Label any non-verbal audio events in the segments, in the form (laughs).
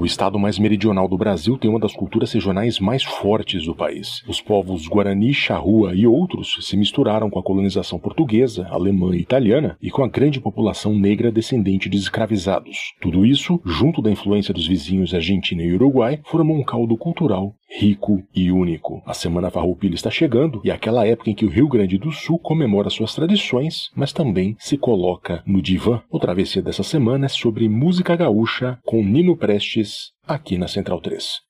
O estado mais meridional do Brasil tem uma das culturas regionais mais fortes do país. Os povos Guarani, Charrua e outros se misturaram com a colonização portuguesa, alemã e italiana e com a grande população negra descendente de escravizados. Tudo isso, junto da influência dos vizinhos Argentina e Uruguai, formou um caldo cultural rico e único. A Semana Farroupilha está chegando e é aquela época em que o Rio Grande do Sul comemora suas tradições, mas também se coloca no divã. O travessia dessa semana é sobre música gaúcha com Nino Prestes aqui na Central 3.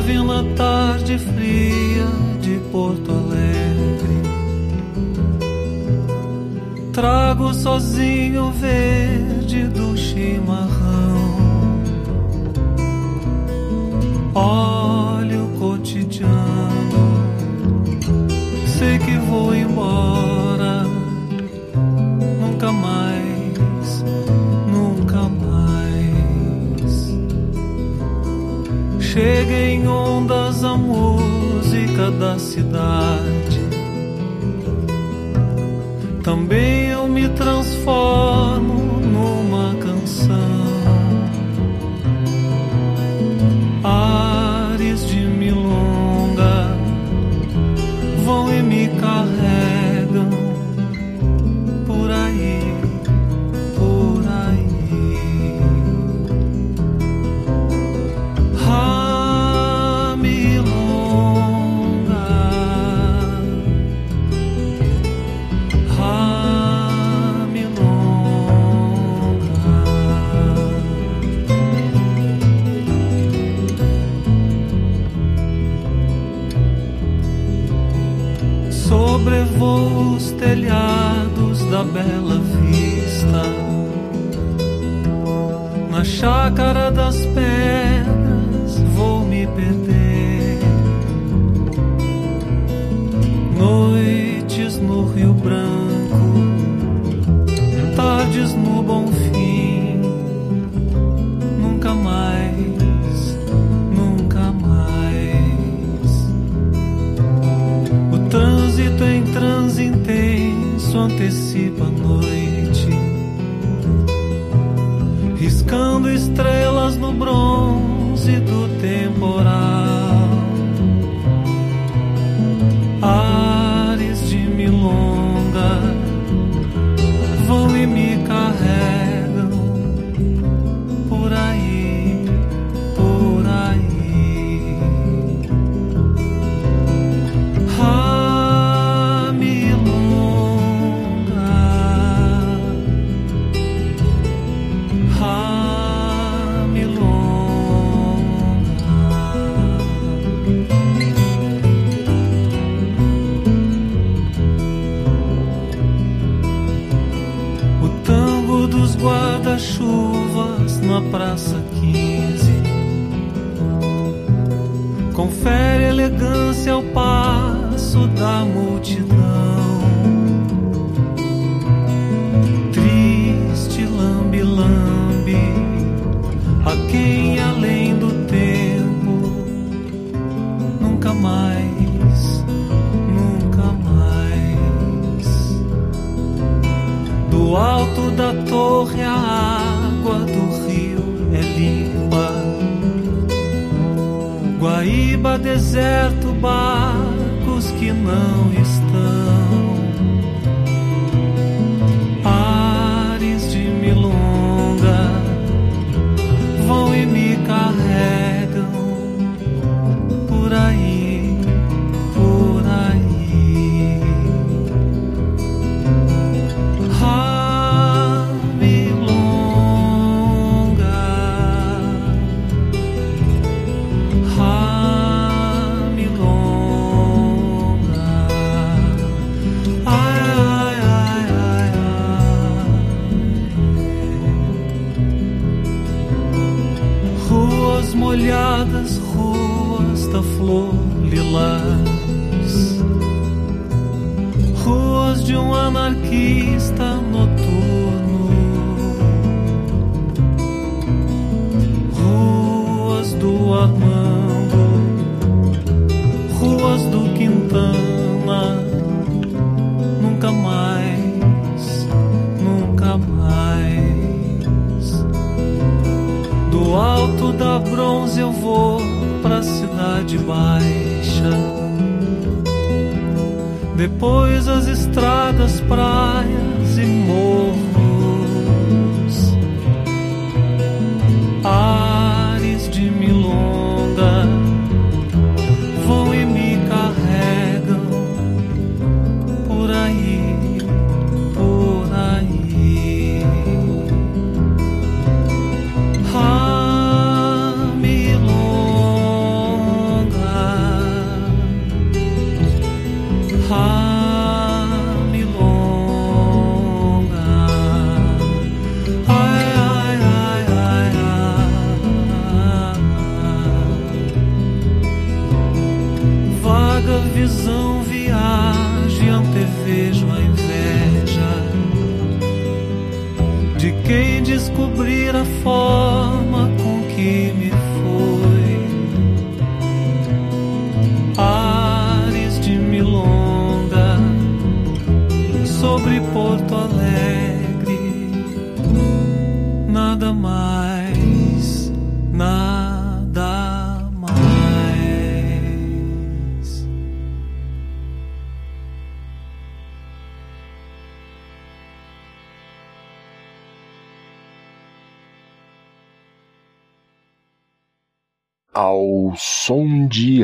Chove uma tarde fria de Porto Alegre. Trago sozinho o verde do chimarrão. Olho o cotidiano. Sei que vou embora. Nunca mais, nunca mais. Chega em ondas a música da cidade. Também eu me transformo os telhados da bela vista Na chácara das pedras vou me perder. Noites no Rio antecipa a noite, riscando estrelas no bronze do temporal. Ao passo da multidão. Triste lambe-lambe a quem além do tempo nunca mais, nunca mais. Do alto da torre a água do rio é limpa. Guaíba, deserto, barcos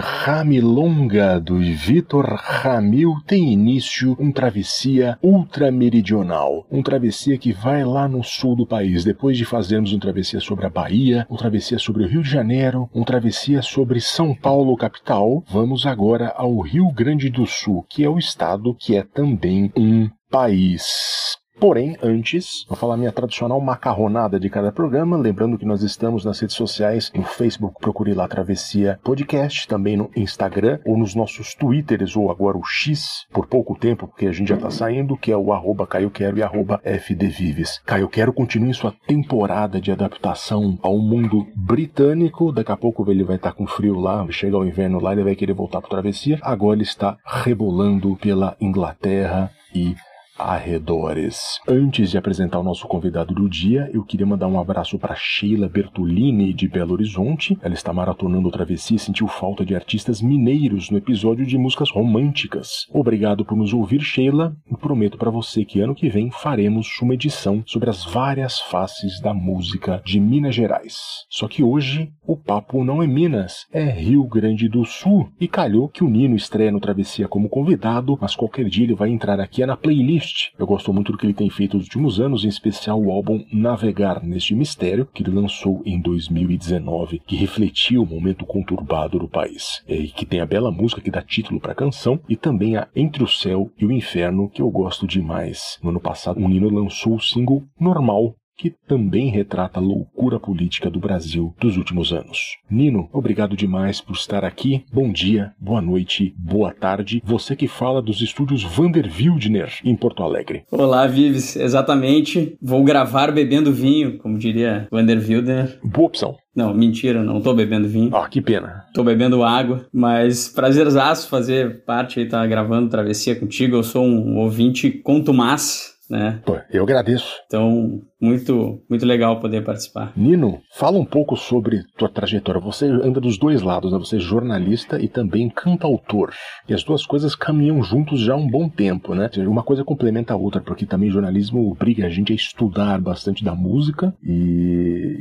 Ramilonga do Vitor Ramil tem início um travessia ultrameridional, um travessia que vai lá no sul do país. Depois de fazermos um travessia sobre a Bahia, um travessia sobre o Rio de Janeiro, um travessia sobre São Paulo capital, vamos agora ao Rio Grande do Sul, que é o estado que é também um país. Porém, antes, vou falar minha tradicional macarronada de cada programa, lembrando que nós estamos nas redes sociais, no Facebook, procure lá Travessia Podcast, também no Instagram, ou nos nossos Twitters, ou agora o X, por pouco tempo, porque a gente já tá saindo, que é o arroba Caio Quero e arroba FDVives. Caio Quero continua em sua temporada de adaptação ao mundo britânico, daqui a pouco ele vai estar com frio lá, chega o inverno lá, ele vai querer voltar pro Travessia, agora ele está rebolando pela Inglaterra e arredores. Antes de apresentar o nosso convidado do dia, eu queria mandar um abraço para Sheila Bertolini de Belo Horizonte. Ela está maratonando o Travessia e sentiu falta de artistas mineiros no episódio de músicas românticas. Obrigado por nos ouvir, Sheila, e prometo para você que ano que vem faremos uma edição sobre as várias faces da música de Minas Gerais. Só que hoje o papo não é Minas, é Rio Grande do Sul. E calhou que o Nino estreia no Travessia como convidado, mas qualquer dia ele vai entrar aqui na playlist eu gosto muito do que ele tem feito nos últimos anos, em especial o álbum Navegar neste Mistério, que ele lançou em 2019, que refletia o momento conturbado do país. É, e que tem a bela música que dá título para a canção, e também a Entre o Céu e o Inferno, que eu gosto demais. No ano passado, o Nino lançou o single Normal, que também retrata a loucura política do Brasil dos últimos anos. Nino, obrigado demais por estar aqui. Bom dia, boa noite, boa tarde. Você que fala dos estúdios Vander Wildner em Porto Alegre. Olá, Vives. Exatamente. Vou gravar bebendo vinho, como diria Vander Wildner. Boa opção. Não, mentira, não tô bebendo vinho. Ah, que pena. Tô bebendo água, mas prazerzaço fazer parte aí, tá gravando Travessia contigo. Eu sou um ouvinte contumaz né? Pô, eu agradeço. Então, muito, muito legal poder participar. Nino, fala um pouco sobre tua trajetória. Você anda dos dois lados, né? Você é jornalista e também cantautor. E as duas coisas caminham juntos já há um bom tempo, né? Uma coisa complementa a outra, porque também jornalismo obriga a gente a estudar bastante da música e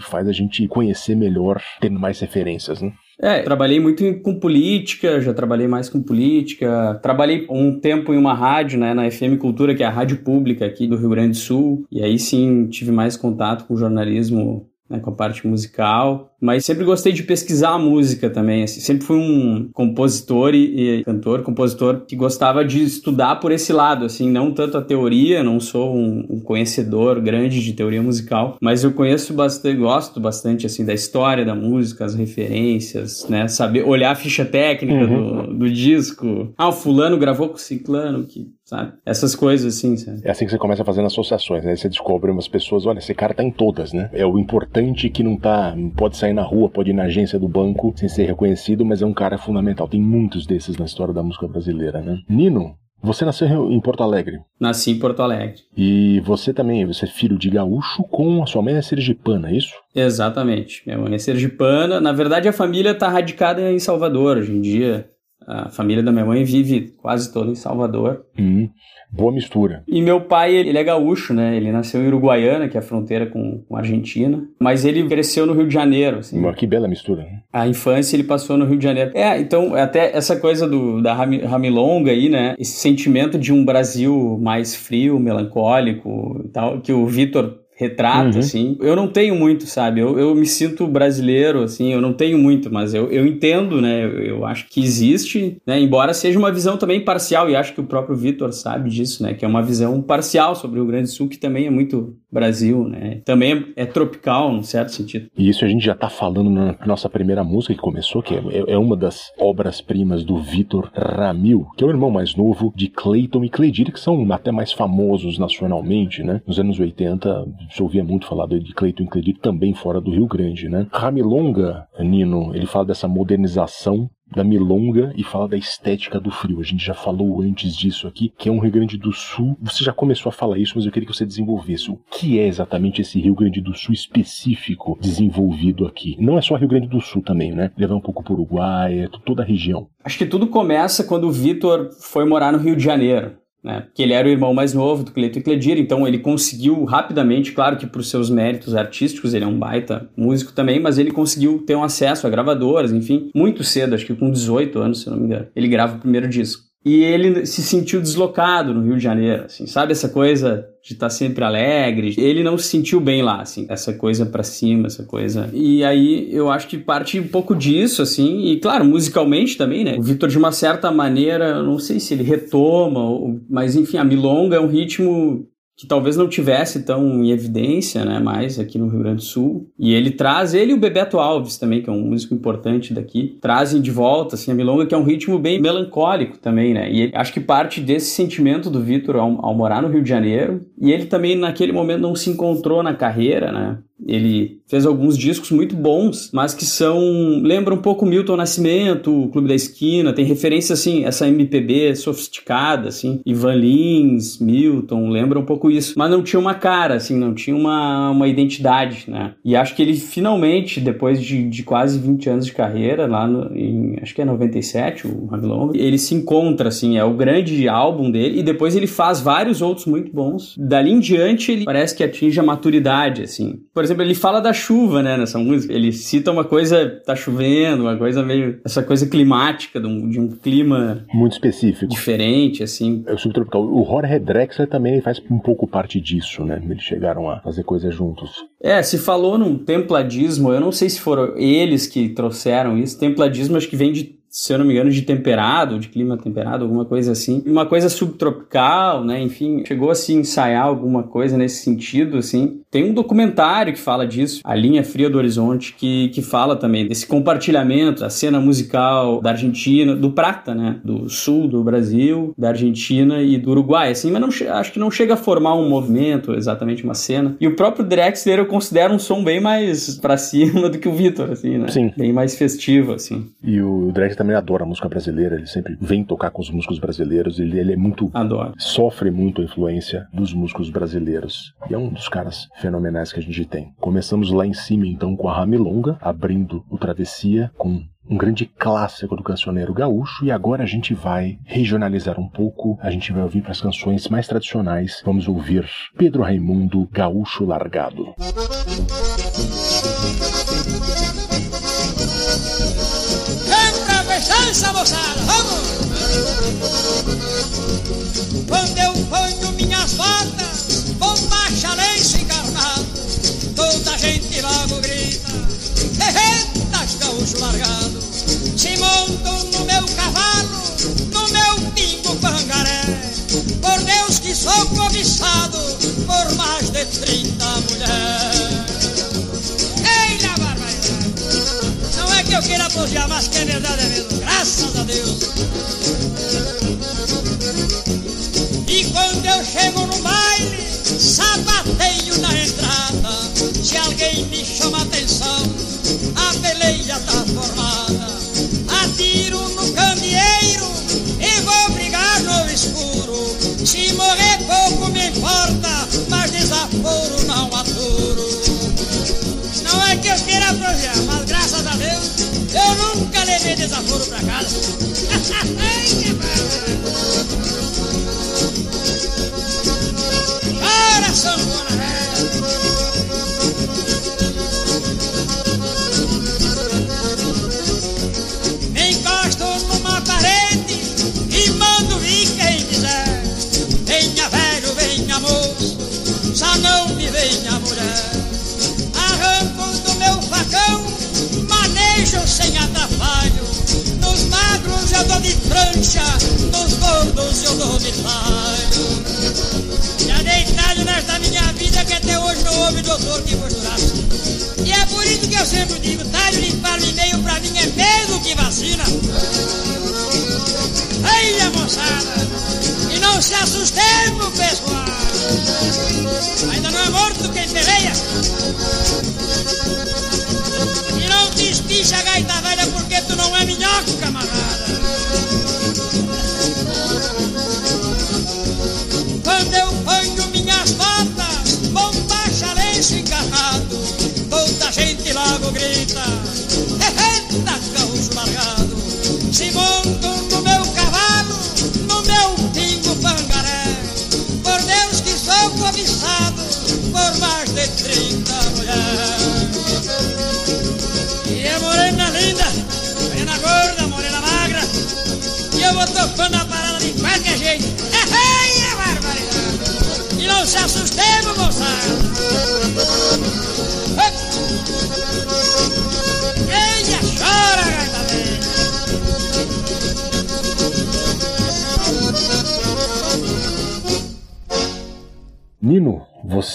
faz a gente conhecer melhor, tendo mais referências, né? É, trabalhei muito com política, já trabalhei mais com política. Trabalhei um tempo em uma rádio, né, na FM Cultura, que é a rádio pública aqui do Rio Grande do Sul. E aí sim tive mais contato com jornalismo né, com a parte musical, mas sempre gostei de pesquisar a música também, assim, sempre fui um compositor e, e, cantor, compositor que gostava de estudar por esse lado, assim, não tanto a teoria, não sou um, um conhecedor grande de teoria musical, mas eu conheço bastante, gosto bastante, assim, da história da música, as referências, né, saber, olhar a ficha técnica uhum. do, do disco, ah, o fulano gravou com o ciclano, que sabe? Essas coisas assim, sabe? É assim que você começa fazendo associações, né? Você descobre umas pessoas, olha, esse cara tá em todas, né? É o importante que não tá, pode sair na rua, pode ir na agência do banco sem ser reconhecido, mas é um cara fundamental. Tem muitos desses na história da música brasileira, né? Nino, você nasceu em Porto Alegre? Nasci em Porto Alegre. E você também, você é filho de gaúcho com a sua mãe é sergipana, é isso? Exatamente. Minha mãe é sergipana. Na verdade, a família está radicada em Salvador hoje em dia. A família da minha mãe vive quase toda em Salvador. Hum, boa mistura. E meu pai, ele é gaúcho, né? Ele nasceu em Uruguaiana, que é a fronteira com, com a Argentina. Mas ele cresceu no Rio de Janeiro. Assim. Que bela mistura. Né? A infância ele passou no Rio de Janeiro. É, então, até essa coisa do, da Ramilonga aí, né? Esse sentimento de um Brasil mais frio, melancólico e tal, que o Vitor retrato, uhum. assim. Eu não tenho muito, sabe? Eu, eu me sinto brasileiro, assim, eu não tenho muito, mas eu, eu entendo, né? Eu, eu acho que existe, né? Embora seja uma visão também parcial, e acho que o próprio Vitor sabe disso, né? Que é uma visão parcial sobre o Rio Grande do Sul, que também é muito Brasil, né? Também é, é tropical, num certo sentido. E isso a gente já tá falando na nossa primeira música que começou, que é, é uma das obras-primas do Vitor Ramil, que é o irmão mais novo de Clayton e Cledir, que são até mais famosos nacionalmente, né? Nos anos 80, se ouvia muito falar de Cleiton Cledir também fora do Rio Grande, né? Ramilonga, Nino, ele fala dessa modernização da milonga e fala da estética do frio. A gente já falou antes disso aqui, que é um Rio Grande do Sul. Você já começou a falar isso, mas eu queria que você desenvolvesse. O que é exatamente esse Rio Grande do Sul específico desenvolvido aqui? Não é só Rio Grande do Sul também, né? Levar um pouco para o Uruguai, é toda a região. Acho que tudo começa quando o Vitor foi morar no Rio de Janeiro né? Porque ele era o irmão mais novo do Cleiton e Cledir, então ele conseguiu rapidamente, claro que por seus méritos artísticos, ele é um baita músico também, mas ele conseguiu ter um acesso a gravadoras, enfim, muito cedo, acho que com 18 anos, se não me engano. Ele grava o primeiro disco. E ele se sentiu deslocado no Rio de Janeiro, assim, sabe essa coisa de estar tá sempre alegre. Ele não se sentiu bem lá, assim, essa coisa para cima, essa coisa. E aí eu acho que parte um pouco disso, assim, e claro, musicalmente também, né? O Vitor, de uma certa maneira, não sei se ele retoma, mas enfim, a milonga é um ritmo que talvez não tivesse tão em evidência, né, mais aqui no Rio Grande do Sul. E ele traz, ele e o Bebeto Alves também, que é um músico importante daqui, trazem de volta, assim, a milonga, que é um ritmo bem melancólico também, né, e ele, acho que parte desse sentimento do Vitor ao, ao morar no Rio de Janeiro, e ele também naquele momento não se encontrou na carreira, né, ele fez alguns discos muito bons, mas que são. lembra um pouco Milton Nascimento, o Clube da Esquina, tem referência assim, essa MPB sofisticada, assim, Ivan Lins, Milton, lembra um pouco isso. Mas não tinha uma cara, assim, não tinha uma, uma identidade, né? E acho que ele finalmente, depois de, de quase 20 anos de carreira, lá no, em. acho que é 97, o Raglong, ele se encontra, assim, é o grande álbum dele, e depois ele faz vários outros muito bons. Dali em diante, ele parece que atinge a maturidade, assim. Por ele fala da chuva, né, nessa música. Ele cita uma coisa, tá chovendo, uma coisa meio. essa coisa climática, de um, de um clima. Muito específico. Diferente, assim. É o subtropical. O Jorge Drexler também faz um pouco parte disso, né? Eles chegaram a fazer coisas juntos. É, se falou num templadismo, eu não sei se foram eles que trouxeram isso. Templadismo acho que vem de se eu não me engano, de temperado, de clima temperado, alguma coisa assim. Uma coisa subtropical, né? Enfim, chegou a se ensaiar alguma coisa nesse sentido, assim. Tem um documentário que fala disso, A Linha Fria do Horizonte, que, que fala também desse compartilhamento, a cena musical da Argentina, do Prata, né? Do sul do Brasil, da Argentina e do Uruguai, assim, mas não, acho que não chega a formar um movimento, exatamente uma cena. E o próprio Drexler eu considero um som bem mais pra cima (laughs) do que o Vitor, assim, né? Sim. Bem mais festivo, assim. E o Drexler também adora a música brasileira, ele sempre vem tocar com os músicos brasileiros, ele, ele é muito. Adoro. Sofre muito a influência dos músicos brasileiros. E é um dos caras fenomenais que a gente tem. Começamos lá em cima, então, com a Ramilonga, abrindo o Travessia com um grande clássico do cancioneiro gaúcho e agora a gente vai regionalizar um pouco, a gente vai ouvir para as canções mais tradicionais. Vamos ouvir Pedro Raimundo Gaúcho Largado. Dança, moçada, vamos! Quando eu ponho minhas botas, vou baixar lenço encarnado. Toda a gente logo grita, eita, gaúcho largado. Se monto no meu cavalo, no meu pingo pangaré. Por Deus que sou cobiçado por mais de trinta mulheres. Associar, mas que é verdade mesmo, graças a Deus. E quando eu chego no baile, sapateio na entrada. Se alguém me chama atenção, a peleia tá formada. Atiro no candeeiro e vou brigar no escuro. Se morrer pouco me importa, mas desaforo não aturo. Não é que eu queira projar, mas graças a Deus eu nunca levei desaforo pra casa. (laughs) Ai, que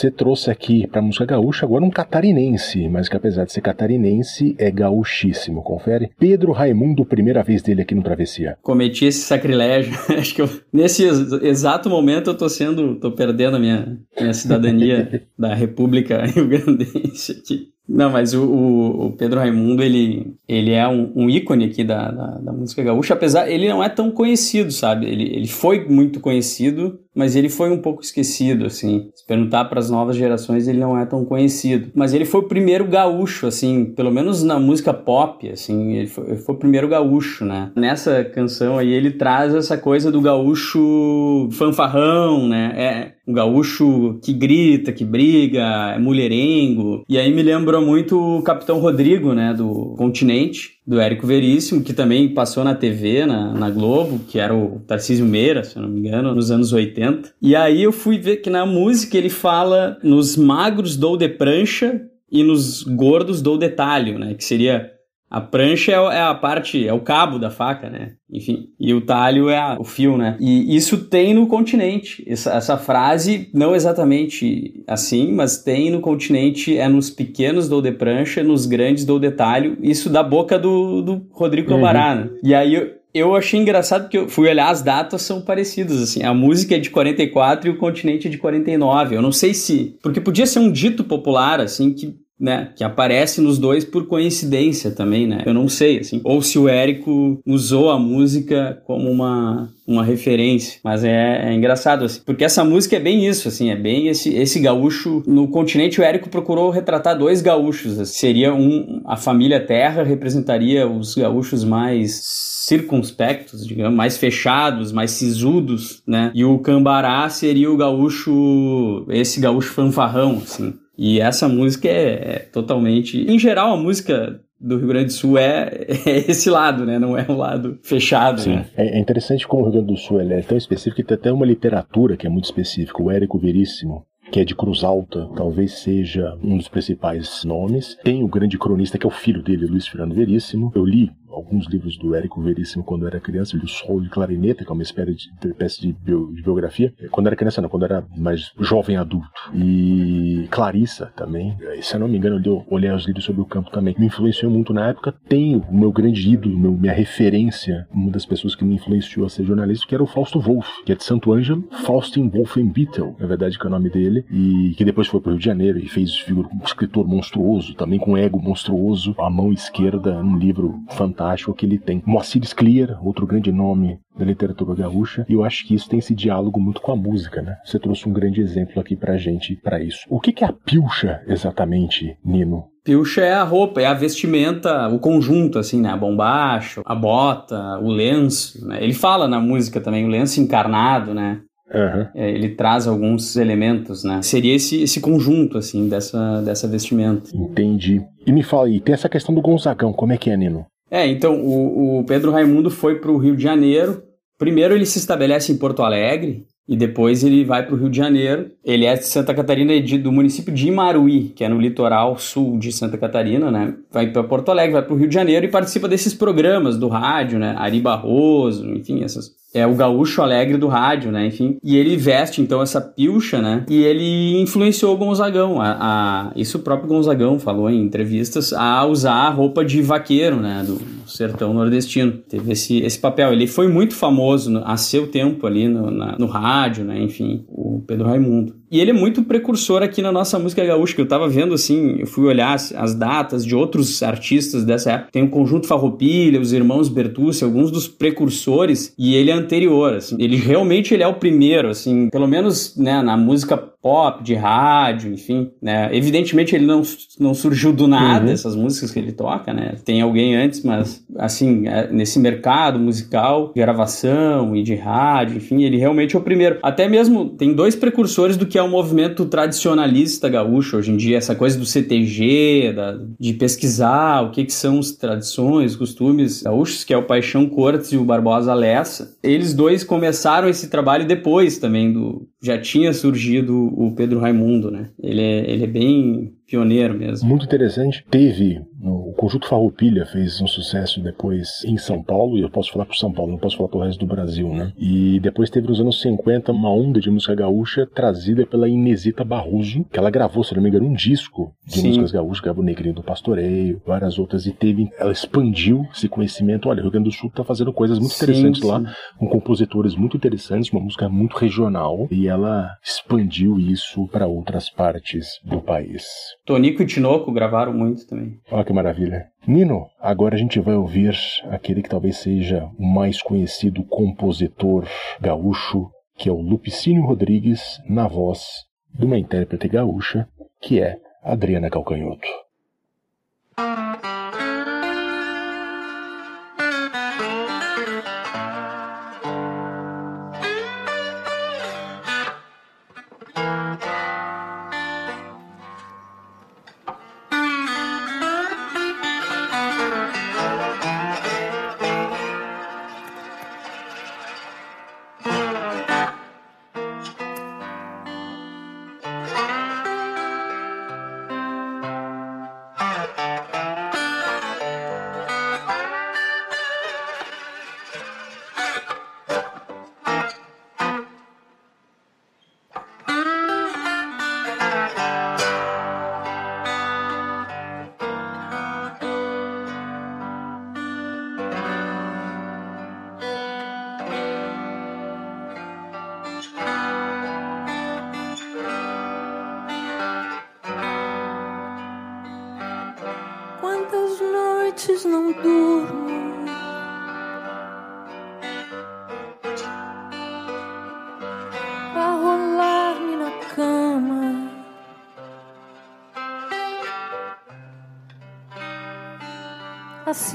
você trouxe aqui pra música gaúcha agora um catarinense, mas que apesar de ser catarinense, é gaúchíssimo, confere? Pedro Raimundo, primeira vez dele aqui no Travessia. Cometi esse sacrilégio. (laughs) Acho que eu, nesse ex- exato momento eu tô sendo, tô perdendo a minha, minha cidadania (laughs) da República Rio Grandense aqui. Não, mas o, o- Pedro Raimundo, ele, ele é um, um ícone aqui da, da, da música gaúcha, apesar, ele não é tão conhecido, sabe? Ele, ele foi muito conhecido, mas ele foi um pouco esquecido, assim. Se perguntar para as novas gerações, ele não é tão conhecido. Mas ele foi o primeiro gaúcho, assim, pelo menos na música pop, assim, ele foi, ele foi o primeiro gaúcho, né? Nessa canção aí, ele traz essa coisa do gaúcho fanfarrão, né? É um gaúcho que grita, que briga, é mulherengo. E aí me lembrou muito o Capitão Rodrigo, né, do Continente, do Érico Veríssimo, que também passou na TV, na, na Globo, que era o Tarcísio Meira, se eu não me engano, nos anos 80. E aí eu fui ver que na música ele fala nos magros dou de prancha e nos gordos dou detalhe, né, que seria a prancha é é a parte, é o cabo da faca, né? Enfim. E o talho é a- o fio, né? E isso tem no continente. Essa, essa frase, não exatamente assim, mas tem no continente, é nos pequenos dou de prancha, nos grandes dou de talho. Isso da boca do, do Rodrigo Cambará, né? E aí eu, eu achei engraçado porque eu fui olhar as datas são parecidas assim. A música é de 44 e o continente é de 49. Eu não sei se, porque podia ser um dito popular assim que né, que aparece nos dois por coincidência também, né? Eu não sei, assim. Ou se o Érico usou a música como uma, uma referência. Mas é, é engraçado, assim. Porque essa música é bem isso, assim. É bem esse, esse gaúcho... No continente, o Érico procurou retratar dois gaúchos. assim. Seria um... A família Terra representaria os gaúchos mais circunspectos, digamos, mais fechados, mais sisudos, né? E o Cambará seria o gaúcho... Esse gaúcho fanfarrão, assim. E essa música é, é totalmente. Em geral, a música do Rio Grande do Sul é, (laughs) é esse lado, né? Não é um lado fechado, Sim. né? É, é interessante como o Rio Grande do Sul ele é tão específico que tem até uma literatura que é muito específica. O Érico Veríssimo, que é de Cruz Alta, talvez seja um dos principais nomes. Tem o grande cronista, que é o filho dele, Luiz Fernando Veríssimo. Eu li alguns livros do Érico Veríssimo quando era criança, o Sol de Clarineta, que é uma espécie de, espécie de, bio, de biografia. Quando era criança, não, quando era mais jovem adulto. E Clarissa também. Se eu não me engano, eu olhei os livros sobre o campo também. Me influenciou muito na época. Tenho o meu grande ídolo, meu, minha referência, uma das pessoas que me influenciou a ser jornalista, que era o Fausto Wolff, que é de Santo Ângelo, Faustin Wolfenbittel, na verdade, que é o nome dele, e que depois foi para o Rio de Janeiro e fez figura um escritor monstruoso, também com ego monstruoso, a mão esquerda, um livro fantástico que ele tem. Moacir Sclier, outro grande nome da literatura gaúcha, e eu acho que isso tem esse diálogo muito com a música, né? Você trouxe um grande exemplo aqui pra gente para isso. O que, que é a pilcha exatamente, Nino? Pilcha é a roupa, é a vestimenta, o conjunto, assim, né? A bombacho, a bota, o lenço, né? Ele fala na música também, o lenço encarnado, né? Uhum. É, ele traz alguns elementos, né? Seria esse, esse conjunto, assim, dessa, dessa vestimenta. Entendi. E me fala aí, tem essa questão do Gonzagão, como é que é, Nino? É, então, o, o Pedro Raimundo foi para o Rio de Janeiro. Primeiro ele se estabelece em Porto Alegre, e depois ele vai para o Rio de Janeiro. Ele é de Santa Catarina, de, do município de Imaruí, que é no litoral sul de Santa Catarina, né? Vai para Porto Alegre, vai para o Rio de Janeiro e participa desses programas do rádio, né? Ari Barroso, enfim, essas é o gaúcho alegre do rádio, né? Enfim. E ele veste, então, essa pilcha, né? E ele influenciou o Gonzagão. A, a, isso o próprio Gonzagão falou em entrevistas, a usar a roupa de vaqueiro, né? Do sertão nordestino. Teve esse, esse papel. Ele foi muito famoso no, a seu tempo ali no, na, no rádio, né? Enfim, o Pedro Raimundo. E ele é muito precursor aqui na nossa música gaúcha, que eu tava vendo assim, eu fui olhar as, as datas de outros artistas dessa época. Tem o Conjunto Farroupilha, os Irmãos Bertucci, alguns dos precursores, e ele é anterior, assim. Ele realmente ele é o primeiro, assim, pelo menos, né, na música pop, de rádio, enfim, né? Evidentemente ele não, não surgiu do nada, uhum. essas músicas que ele toca, né? Tem alguém antes, mas, assim, é, nesse mercado musical, de gravação e de rádio, enfim, ele realmente é o primeiro. Até mesmo tem dois precursores do que é o movimento tradicionalista gaúcho hoje em dia, essa coisa do CTG, da, de pesquisar o que, que são as tradições, costumes gaúchos, que é o Paixão Cortes e o Barbosa Lessa. Eles dois começaram esse trabalho depois também do... Já tinha surgido o Pedro Raimundo, né? Ele é, ele é bem pioneiro mesmo. Muito interessante. Teve o Conjunto Farroupilha fez um sucesso depois em São Paulo, e eu posso falar por São Paulo, não posso falar pro resto do Brasil, né? E depois teve nos anos 50 uma onda de música gaúcha trazida pela Inesita Barroso, que ela gravou, se não me engano, um disco de Sim. músicas gaúchas, gravou Negrinho do Pastoreio, várias outras, e teve, ela expandiu esse conhecimento. Olha, o Rio Grande do Sul tá fazendo coisas muito sim, interessantes sim. lá, com compositores muito interessantes, uma música muito regional, e ela expandiu isso para outras partes do país. Tonico e Tinoco gravaram muito também. Olha que maravilha. Nino, agora a gente vai ouvir aquele que talvez seja o mais conhecido compositor gaúcho, que é o Lupicínio Rodrigues, na voz de uma intérprete gaúcha, que é Adriana Calcanhoto.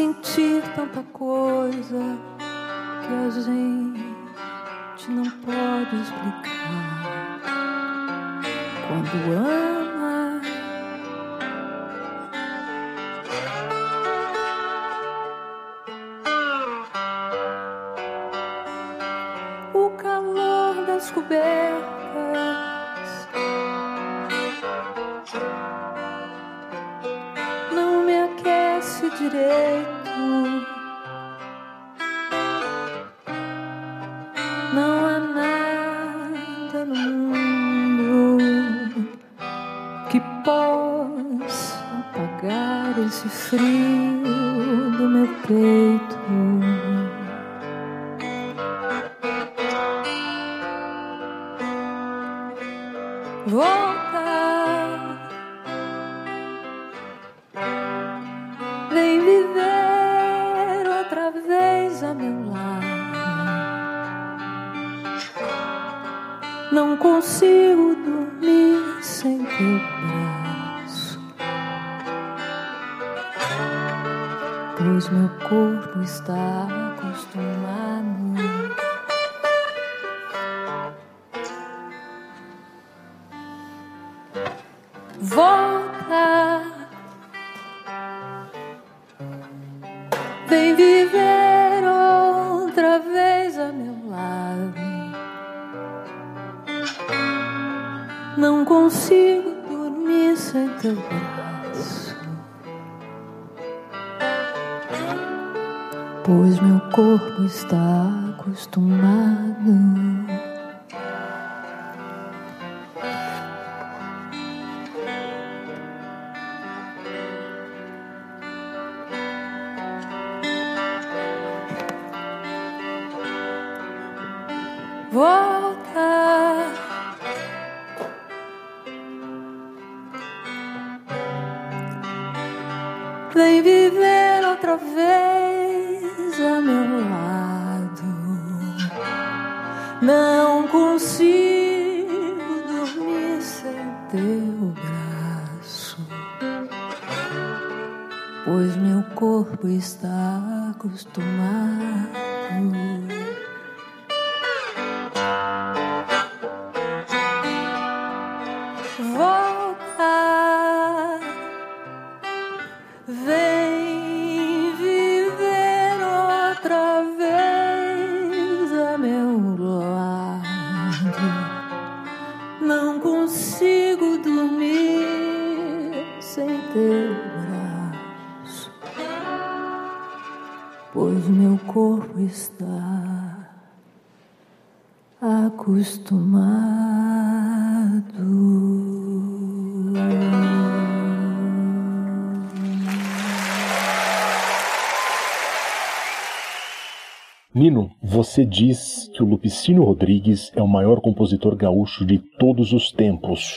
Sentir tanta coisa que a gente não pode explicar. Quando ama, está acostumado. Volta. Vem viver outra vez você diz que o Lupicínio Rodrigues é o maior compositor gaúcho de todos os tempos.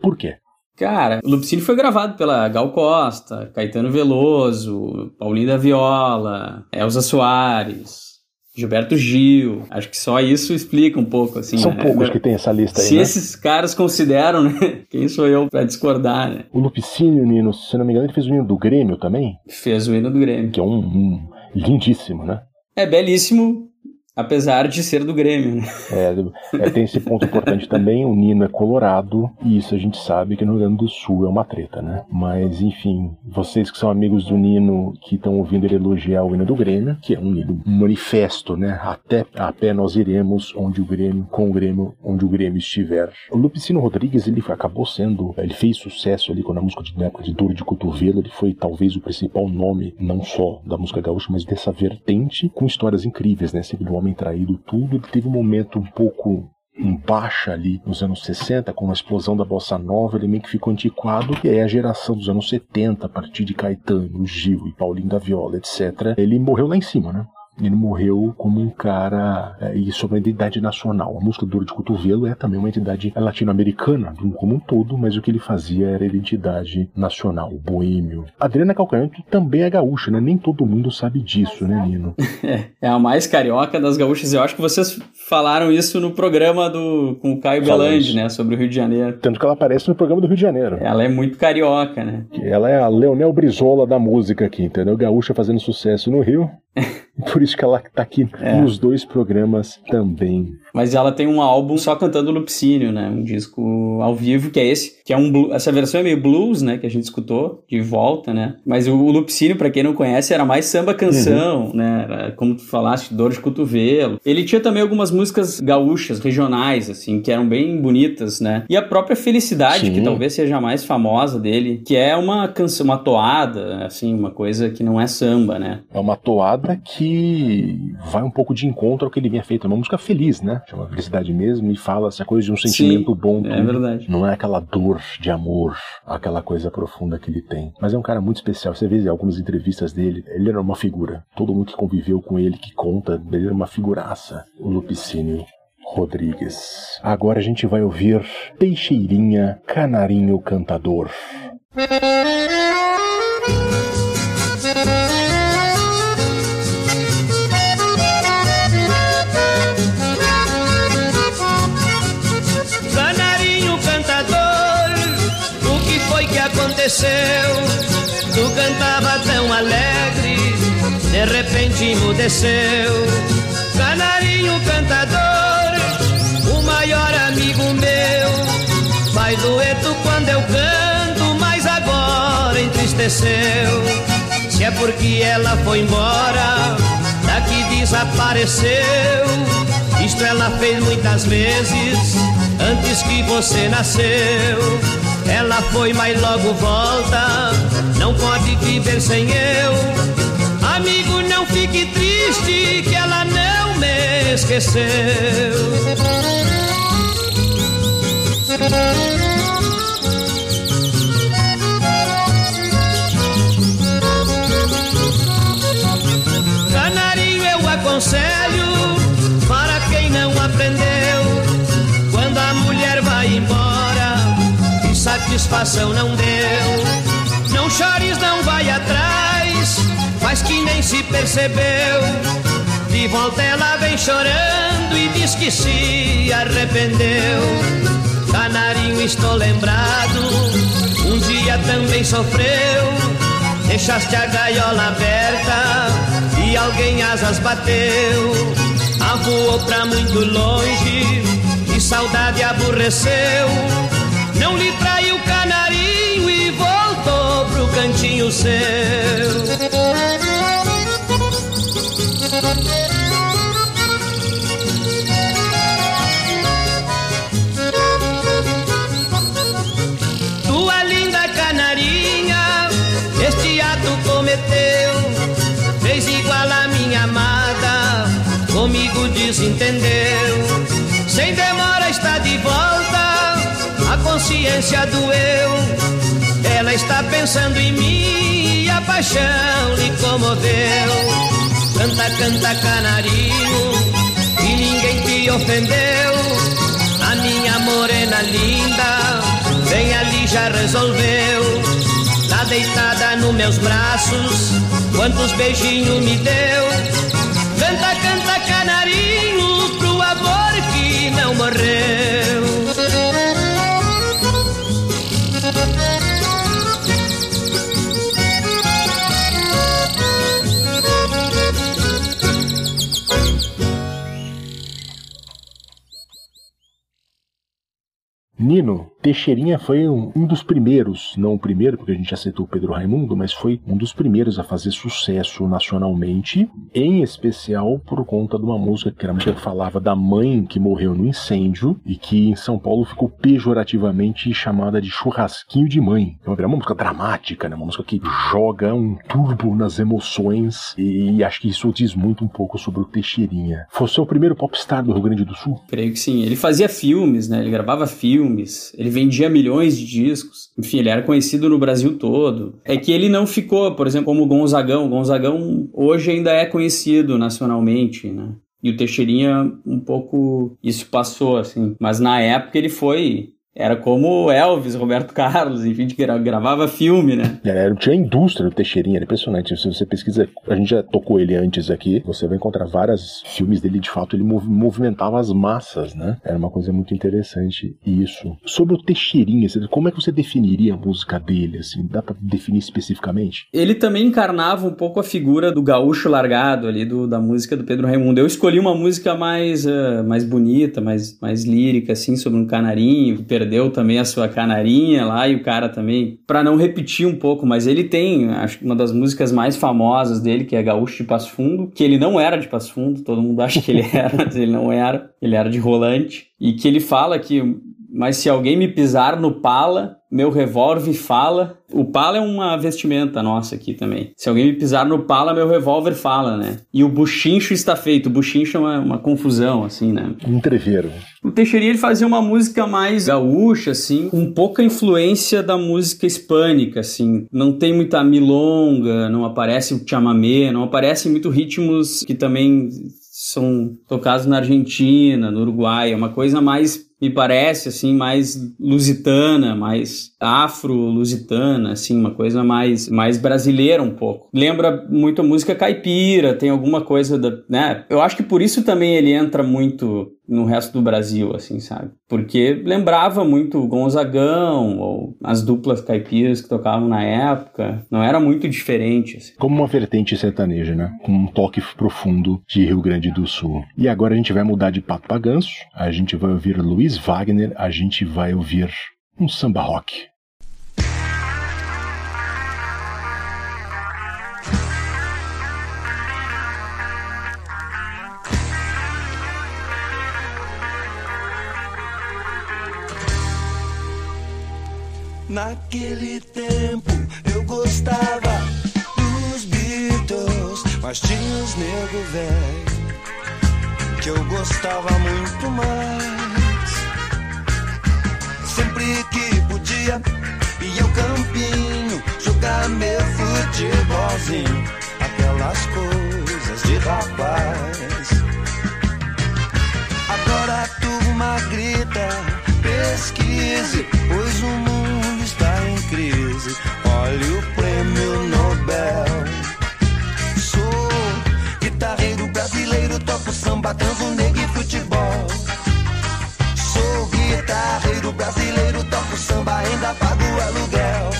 Por quê? Cara, o Lupicínio foi gravado pela Gal Costa, Caetano Veloso, Paulinho da Viola, Elza Soares, Gilberto Gil. Acho que só isso explica um pouco, assim. São né? poucos que tem essa lista aí, Se né? esses caras consideram, né? (laughs) Quem sou eu pra discordar, né? O Lupicínio, Nino, se não me engano, ele fez o hino do Grêmio também, Fez o hino do Grêmio. que é um, um lindíssimo, né? É belíssimo, apesar de ser do Grêmio, né? É, é, tem esse ponto importante também, o Nino é colorado, e isso a gente sabe que no Rio Grande do Sul é uma treta, né? Mas, enfim, vocês que são amigos do Nino, que estão ouvindo ele elogiar o hino do Grêmio, que é um hino, manifesto, né? Até a pé nós iremos onde o Grêmio, com o Grêmio, onde o Grêmio estiver. O Lupicino Rodrigues, ele acabou sendo, ele fez sucesso ali quando a música de, época de dor de cotovelo, ele foi talvez o principal nome, não só da música gaúcha, mas dessa vertente, com histórias incríveis, né? Sempre do homem traído, tudo. Ele teve um momento um pouco em baixa ali nos anos 60, com a explosão da bossa nova, ele meio que ficou antiquado, e aí a geração dos anos 70, a partir de Caetano, Gil e Paulinho da Viola, etc., ele morreu lá em cima, né? Ele morreu como um cara, é, e sobre uma identidade nacional. A música Dor de Cotovelo é também uma entidade latino-americana, como um todo, mas o que ele fazia era identidade nacional, boêmio. Adriana Calcanhoto também é gaúcha, né? Nem todo mundo sabe disso, né, Nino? (laughs) É a mais carioca das gaúchas. Eu acho que vocês falaram isso no programa do com o Caio Falamos. Belandi, né? Sobre o Rio de Janeiro. Tanto que ela aparece no programa do Rio de Janeiro. Ela é muito carioca, né? Ela é a Leonel Brizola da música aqui, entendeu? Gaúcha fazendo sucesso no Rio. Por isso que ela tá aqui É. nos dois programas também. Mas ela tem um álbum só cantando Lupicínio, né? Um disco ao vivo, que é esse. Que é um blu- Essa versão é meio blues, né? Que a gente escutou de volta, né? Mas o, o Lupicínio, pra quem não conhece, era mais samba-canção, né? Era, como tu falaste, dor de cotovelo. Ele tinha também algumas músicas gaúchas, regionais, assim, que eram bem bonitas, né? E a própria Felicidade, Sim. que talvez seja a mais famosa dele, que é uma canção, uma toada, assim, uma coisa que não é samba, né? É uma toada que vai um pouco de encontro ao que ele vinha feito. É uma música feliz, né? Né? Chama felicidade mesmo e fala essa coisa de um sentimento Sim, bom. é verdade. Não é aquela dor de amor, aquela coisa profunda que ele tem. Mas é um cara muito especial. Você vê em algumas entrevistas dele, ele era uma figura. Todo mundo que conviveu com ele, que conta, ele era uma figuraça. O Lupicínio Rodrigues. Agora a gente vai ouvir Teixeirinha Canarinho Cantador. De repente emudeceu. Canarinho cantador, o maior amigo meu, faz dueto quando eu canto, mas agora entristeceu. Se é porque ela foi embora, daqui desapareceu. Isto ela fez muitas vezes antes que você nasceu. Ela foi, mas logo volta. Não pode viver sem eu. Amigo, não fique triste que ela não me esqueceu. Canarinho eu aconselho para quem não aprendeu. Quando a mulher vai embora satisfação não deu. Não chores, não vai atrás, faz que nem se percebeu. De volta ela vem chorando e diz que se arrependeu. Canarinho, estou lembrado, um dia também sofreu. Deixaste a gaiola aberta e alguém asas bateu. Avoou pra muito longe e saudade aborreceu. Não lhe traiu canarinho e voltou pro cantinho seu. Tua linda canarinha, este ato cometeu, fez igual a minha amada, comigo desentendeu. Sem demora está de volta, a consciência doeu. Ela está pensando em mim e a paixão lhe comoveu. Canta, canta, canarinho, e ninguém te ofendeu. A minha morena linda, bem ali já resolveu. Tá deitada nos meus braços, quantos beijinhos me deu. Canta, Nino, Teixeirinha foi um, um dos primeiros, não o primeiro, porque a gente já citou o Pedro Raimundo, mas foi um dos primeiros a fazer sucesso nacionalmente, em especial por conta de uma música que era uma música que falava da mãe que morreu no incêndio e que em São Paulo ficou pejorativamente chamada de churrasquinho de mãe. É uma música dramática, né? uma música que joga um turbo nas emoções e, e acho que isso diz muito um pouco sobre o Teixeirinha. Foi o seu primeiro popstar do Rio Grande do Sul? Creio que sim. Ele fazia filmes, né? Ele gravava filmes, ele vendia milhões de discos. Enfim, ele era conhecido no Brasil todo. É que ele não ficou, por exemplo, como Gonzagão. Gonzagão hoje ainda é conhecido nacionalmente, né? E o Teixeirinha, um pouco, isso passou, assim. Mas na época ele foi era como Elvis, Roberto Carlos, enfim, que gra gravava filme, né? Era, tinha a indústria do Teixeirinha, era impressionante. Se você pesquisa, a gente já tocou ele antes aqui, você vai encontrar vários filmes dele, de fato, ele mov movimentava as massas, né? Era uma coisa muito interessante isso. Sobre o Teixeirinha, como é que você definiria a música dele, assim? Dá pra definir especificamente? Ele também encarnava um pouco a figura do gaúcho largado ali, do, da música do Pedro Raimundo. Eu escolhi uma música mais, uh, mais bonita, mais, mais lírica, assim, sobre um canarinho, perdeu também a sua canarinha lá e o cara também, para não repetir um pouco, mas ele tem, acho que uma das músicas mais famosas dele, que é Gaúcho de Passo Fundo, que ele não era de Passo Fundo, todo mundo acha que ele (laughs) era, mas ele não era, ele era de Rolante, e que ele fala que mas se alguém me pisar no pala, meu revólver fala. O pala é uma vestimenta nossa aqui também. Se alguém me pisar no pala, meu revólver fala, né? E o buchincho está feito. O buchincho é uma, uma confusão, assim, né? Um treveiro. O Teixeira ele fazia uma música mais gaúcha, assim, com pouca influência da música hispânica, assim. Não tem muita milonga, não aparece o chamamé, não aparecem muito ritmos que também são tocados na Argentina, no Uruguai. É uma coisa mais me parece assim mais lusitana, mais afro-lusitana, assim, uma coisa mais mais brasileira um pouco. Lembra muito a música caipira, tem alguma coisa da, né? Eu acho que por isso também ele entra muito no resto do Brasil, assim, sabe? Porque lembrava muito Gonzagão ou as duplas caipiras que tocavam na época. Não era muito diferente. Assim. Como uma vertente sertaneja, né? Com um toque profundo de Rio Grande do Sul. E agora a gente vai mudar de pato pra ganso. A gente vai ouvir Luiz Wagner. A gente vai ouvir um samba rock. Naquele tempo eu gostava dos Beatles, mas tinha os nego velho que eu gostava muito mais. Sempre que podia, ia ao campinho jogar meu futebolzinho, aquelas coisas de rapaz. Agora a turma grita, pesquise, pois o mundo. Olha o prêmio Nobel. Sou guitarreiro brasileiro, toco samba, transo, negro e futebol. Sou guitarreiro brasileiro, toco samba, ainda pago aluguel.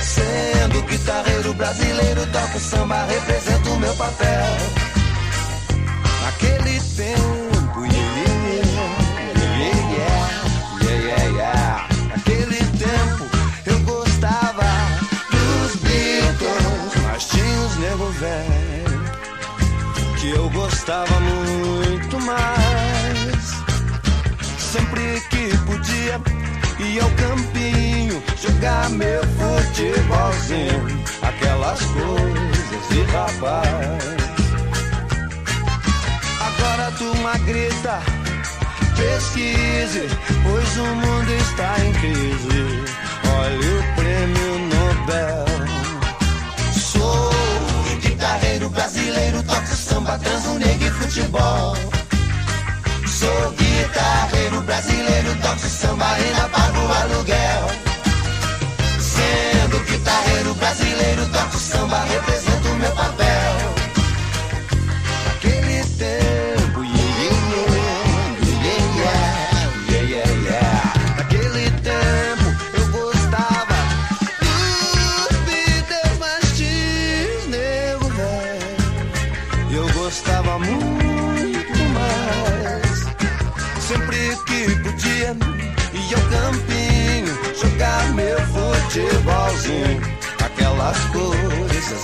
Sendo guitarreiro brasileiro, toco samba, represento o meu papel. Naquele meu futebolzinho, aquelas coisas de rapaz. Agora a turma grita, pesquise, pois o mundo está em crise. Olha o prêmio Nobel. Sou guitarreiro brasileiro, toco samba, transo, negro e futebol. Sou guitarreiro brasileiro, toco samba, ainda pago aluguel. Sendo guitarreiro brasileiro, toco samba, represento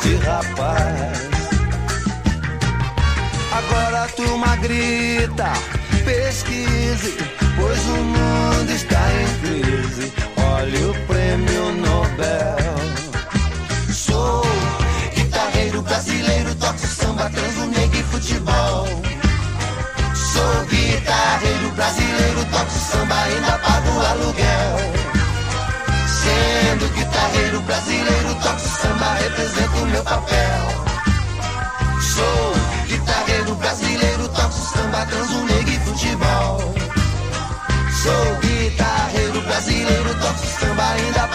de rapaz. Agora a turma grita, pesquise, pois o mundo está em crise. Olha o prêmio Nobel. Sou guitarreiro brasileiro, toco samba, transo, negro e futebol. Sou guitarreiro brasileiro, toco samba, ainda pago aluguel. Sendo guitarreiro brasileiro, toco represento o meu papel. Sou guitarreiro brasileiro, toco samba, transo, negro e futebol. Sou guitarreiro brasileiro, toco samba, ainda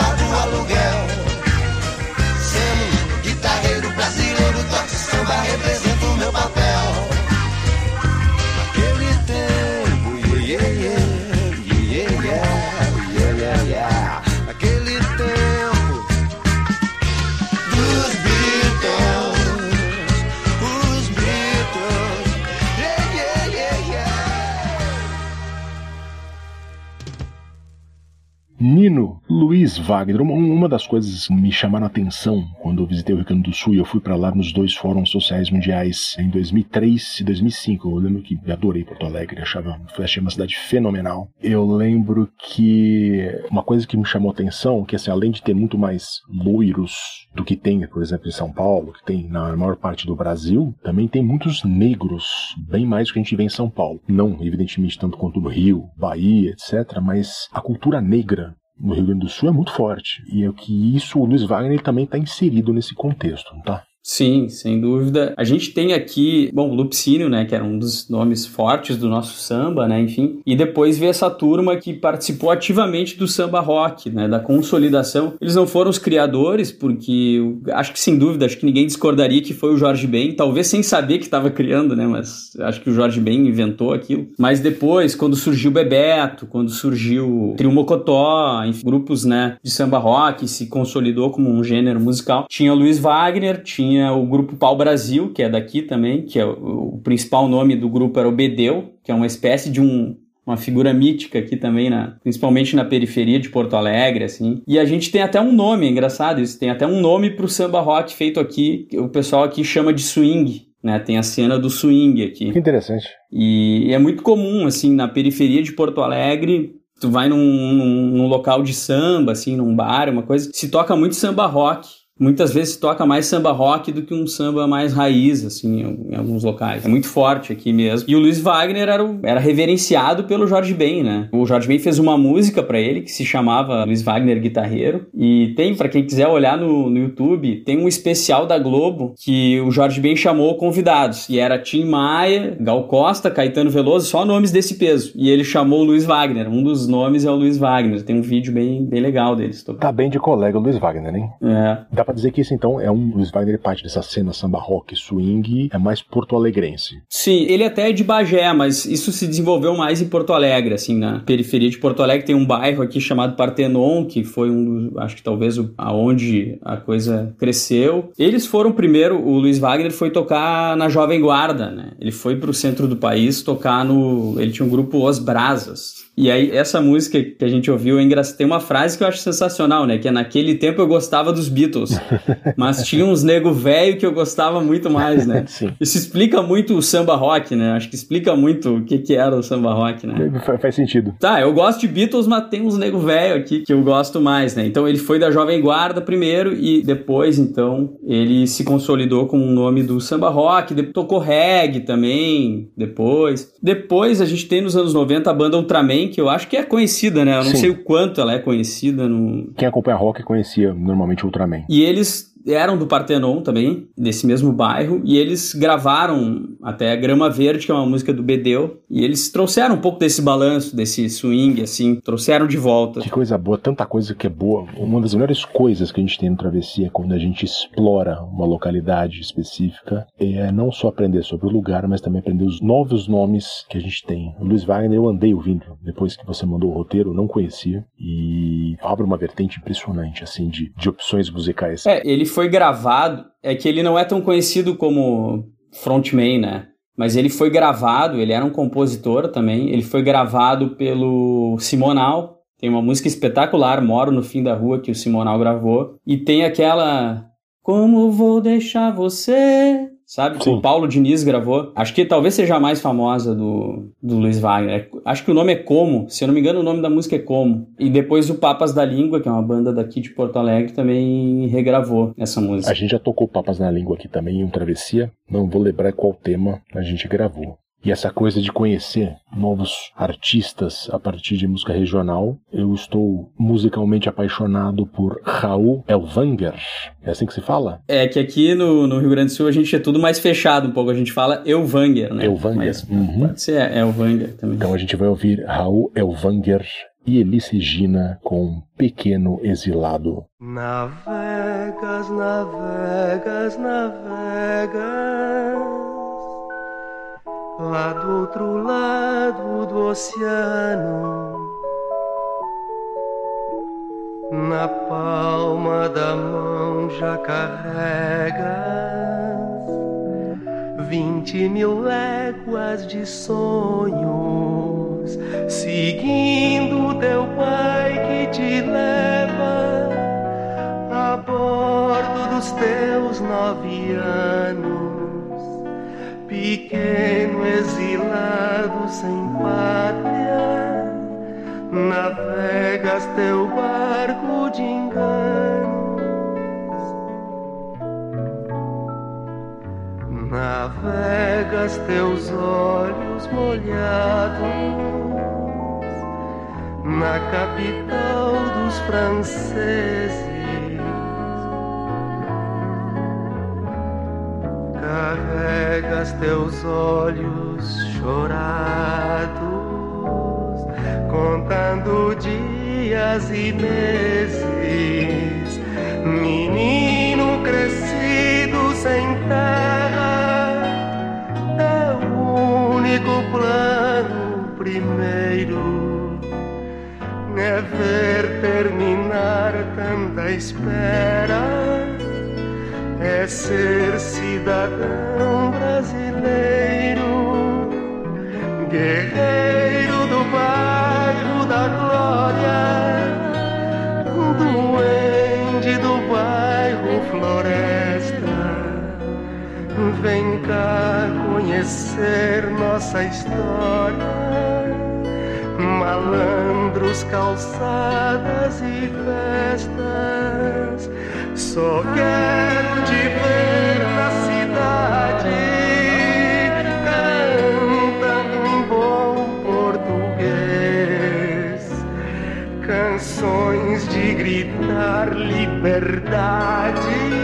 Menino Luiz Wagner, uma, das coisas que me chamaram a atenção quando eu visitei o Rio Grande do Sul, e eu fui para lá nos dois fóruns sociais mundiais em 2003 e 2005. Eu lembro que adorei Porto Alegre, achava, achei uma cidade fenomenal. Eu lembro que uma coisa que me chamou a atenção, que assim, além de ter muito mais loiros do que tem, por exemplo, em São Paulo, que tem na maior parte do Brasil, também tem muitos negros, bem mais do que a gente vê em São Paulo. Não, evidentemente, tanto quanto no Rio, Bahia, etc., mas a cultura negra no Rio Grande do Sul é muito forte. E é que isso, o Luiz Wagner também está inserido nesse contexto, tá? Sim, sem dúvida. A gente tem aqui, bom, o Lupicínio, né, que era um dos nomes fortes do nosso samba, né, enfim. E depois veio essa turma que participou ativamente do samba rock, né, da consolidação. Eles não foram os criadores, porque acho que sem dúvida, acho que ninguém discordaria que foi o Jorge Ben, talvez sem saber que estava criando, né, mas acho que o Jorge Ben inventou aquilo. Mas depois, quando surgiu o Bebeto, quando surgiu o Trio Mocotó, enfim, grupos, né, de samba rock, se consolidou como um gênero musical, tinha o Luiz Wagner, tinha tinha o grupo Pau Brasil, que é daqui também, que é o, o principal nome do grupo era o Bedeu, que é uma espécie de um, uma figura mítica aqui também, na, principalmente na periferia de Porto Alegre, assim. E a gente tem até um nome, é engraçado isso, tem até um nome pro samba rock feito aqui, que o pessoal aqui chama de swing, né? Tem a cena do swing aqui. Que interessante. E, e é muito comum, assim, na periferia de Porto Alegre, tu vai num, num, num local de samba, assim, num bar, uma coisa, se toca muito samba rock muitas vezes toca mais samba rock do que um samba mais raiz, assim, em, alguns locais. É muito forte aqui mesmo. E o Luiz Wagner era, o, era reverenciado pelo Jorge Ben, né? O Jorge Ben fez uma música para ele que se chamava Luiz Wagner Guitarreiro. E tem, para quem quiser olhar no, no YouTube, tem um especial da Globo que o Jorge Ben chamou convidados. E era Tim Maia, Gal Costa, Caetano Veloso, só nomes desse peso. E ele chamou o Luiz Wagner. Um dos nomes é o Luiz Wagner. Tem um vídeo bem, bem legal deles. Tá bem de colega o Luiz Wagner, hein? É. Dá pra dizer que esse então é um. Luiz Wagner parte dessa cena samba rock swing, é mais porto-alegrense. Sim, ele até é de Bagé, mas isso se desenvolveu mais em Porto Alegre, assim, na periferia de Porto Alegre tem um bairro aqui chamado Partenon, que foi um acho que talvez aonde a coisa cresceu. Eles foram primeiro, o Luiz Wagner foi tocar na Jovem Guarda, né? Ele foi pro centro do país tocar no. Ele tinha um grupo Os Brasas. E aí, essa música que a gente ouviu, é tem uma frase que eu acho sensacional, né? Que é naquele tempo eu gostava dos Beatles, (laughs) mas tinha uns nego velho que eu gostava muito mais, né? (laughs) Sim. Isso explica muito o samba rock, né? Acho que explica muito o que, que era o samba rock, né? Faz, faz sentido. Tá, eu gosto de Beatles, mas tem uns nego velho aqui que eu gosto mais, né? Então ele foi da Jovem Guarda primeiro e depois, então, ele se consolidou como um nome do samba rock, tocou reggae também, depois. Depois a gente tem nos anos 90 a banda Ultraman, que eu acho que é conhecida, né? Eu não Sim. sei o quanto ela é conhecida no... Quem acompanha rock conhecia normalmente Ultraman. E eles eram do Partenon também, desse mesmo bairro, e eles gravaram até Grama Verde, que é uma música do Bedeu, e eles trouxeram um pouco desse balanço, desse swing, assim, trouxeram de volta. Que coisa boa, tanta coisa que é boa. Uma das melhores coisas que a gente tem no Travessia é quando a gente explora uma localidade específica, é não só aprender sobre o lugar, mas também aprender os novos nomes que a gente tem. O Luiz Wagner eu andei ouvindo depois que você mandou o roteiro, eu não conhecia, e abre uma vertente impressionante, assim, de, de opções musicais. É, ele foi gravado, é que ele não é tão conhecido como frontman, né? Mas ele foi gravado, ele era um compositor também, ele foi gravado pelo Simonal, tem uma música espetacular, Moro no Fim da Rua, que o Simonal gravou, e tem aquela Como Vou Deixar Você, sabe? Que Sim. o Paulo Diniz gravou. Acho que talvez seja a mais famosa do, do Luiz Wagner. É- Acho que o nome é Como, se eu não me engano o nome da música é Como. E depois o Papas da Língua, que é uma banda daqui de Porto Alegre, também regravou essa música. A gente já tocou Papas na Língua aqui também em um Travessia, não vou lembrar qual tema a gente gravou. E essa coisa de conhecer novos artistas a partir de música regional, eu estou musicalmente apaixonado por Raul Elvanger. É assim que se fala? É que aqui no, no Rio Grande do Sul a gente é tudo mais fechado um pouco. A gente fala Elvanger, né? Elvanger. Mas Uhum. pode ser Elvanger também. Então a gente vai ouvir Raul Elvanger e Elis Regina com Pequeno Exilado. Navegas, navegas, navegas lá do outro lado do oceano. Na palma da mão já carregas vinte mil léguas de sonhos, seguindo teu pai que te leva a bordo dos teus nove anos, pequeno exilado sem pátria, navegas teu barco de enganos. Navegas teus olhos molhados na capital dos franceses. Teus olhos chorados, contando dias e meses. Menino crescido sem terra, teu único plano primeiro é ver terminar tanta espera, é ser cidadão brasileiro, guerreiro do bairro da glória, duende do bairro floresta. Vem cá conhecer nossa história malandros, calçadas e festas. Só quero te ver de gritar liberdade,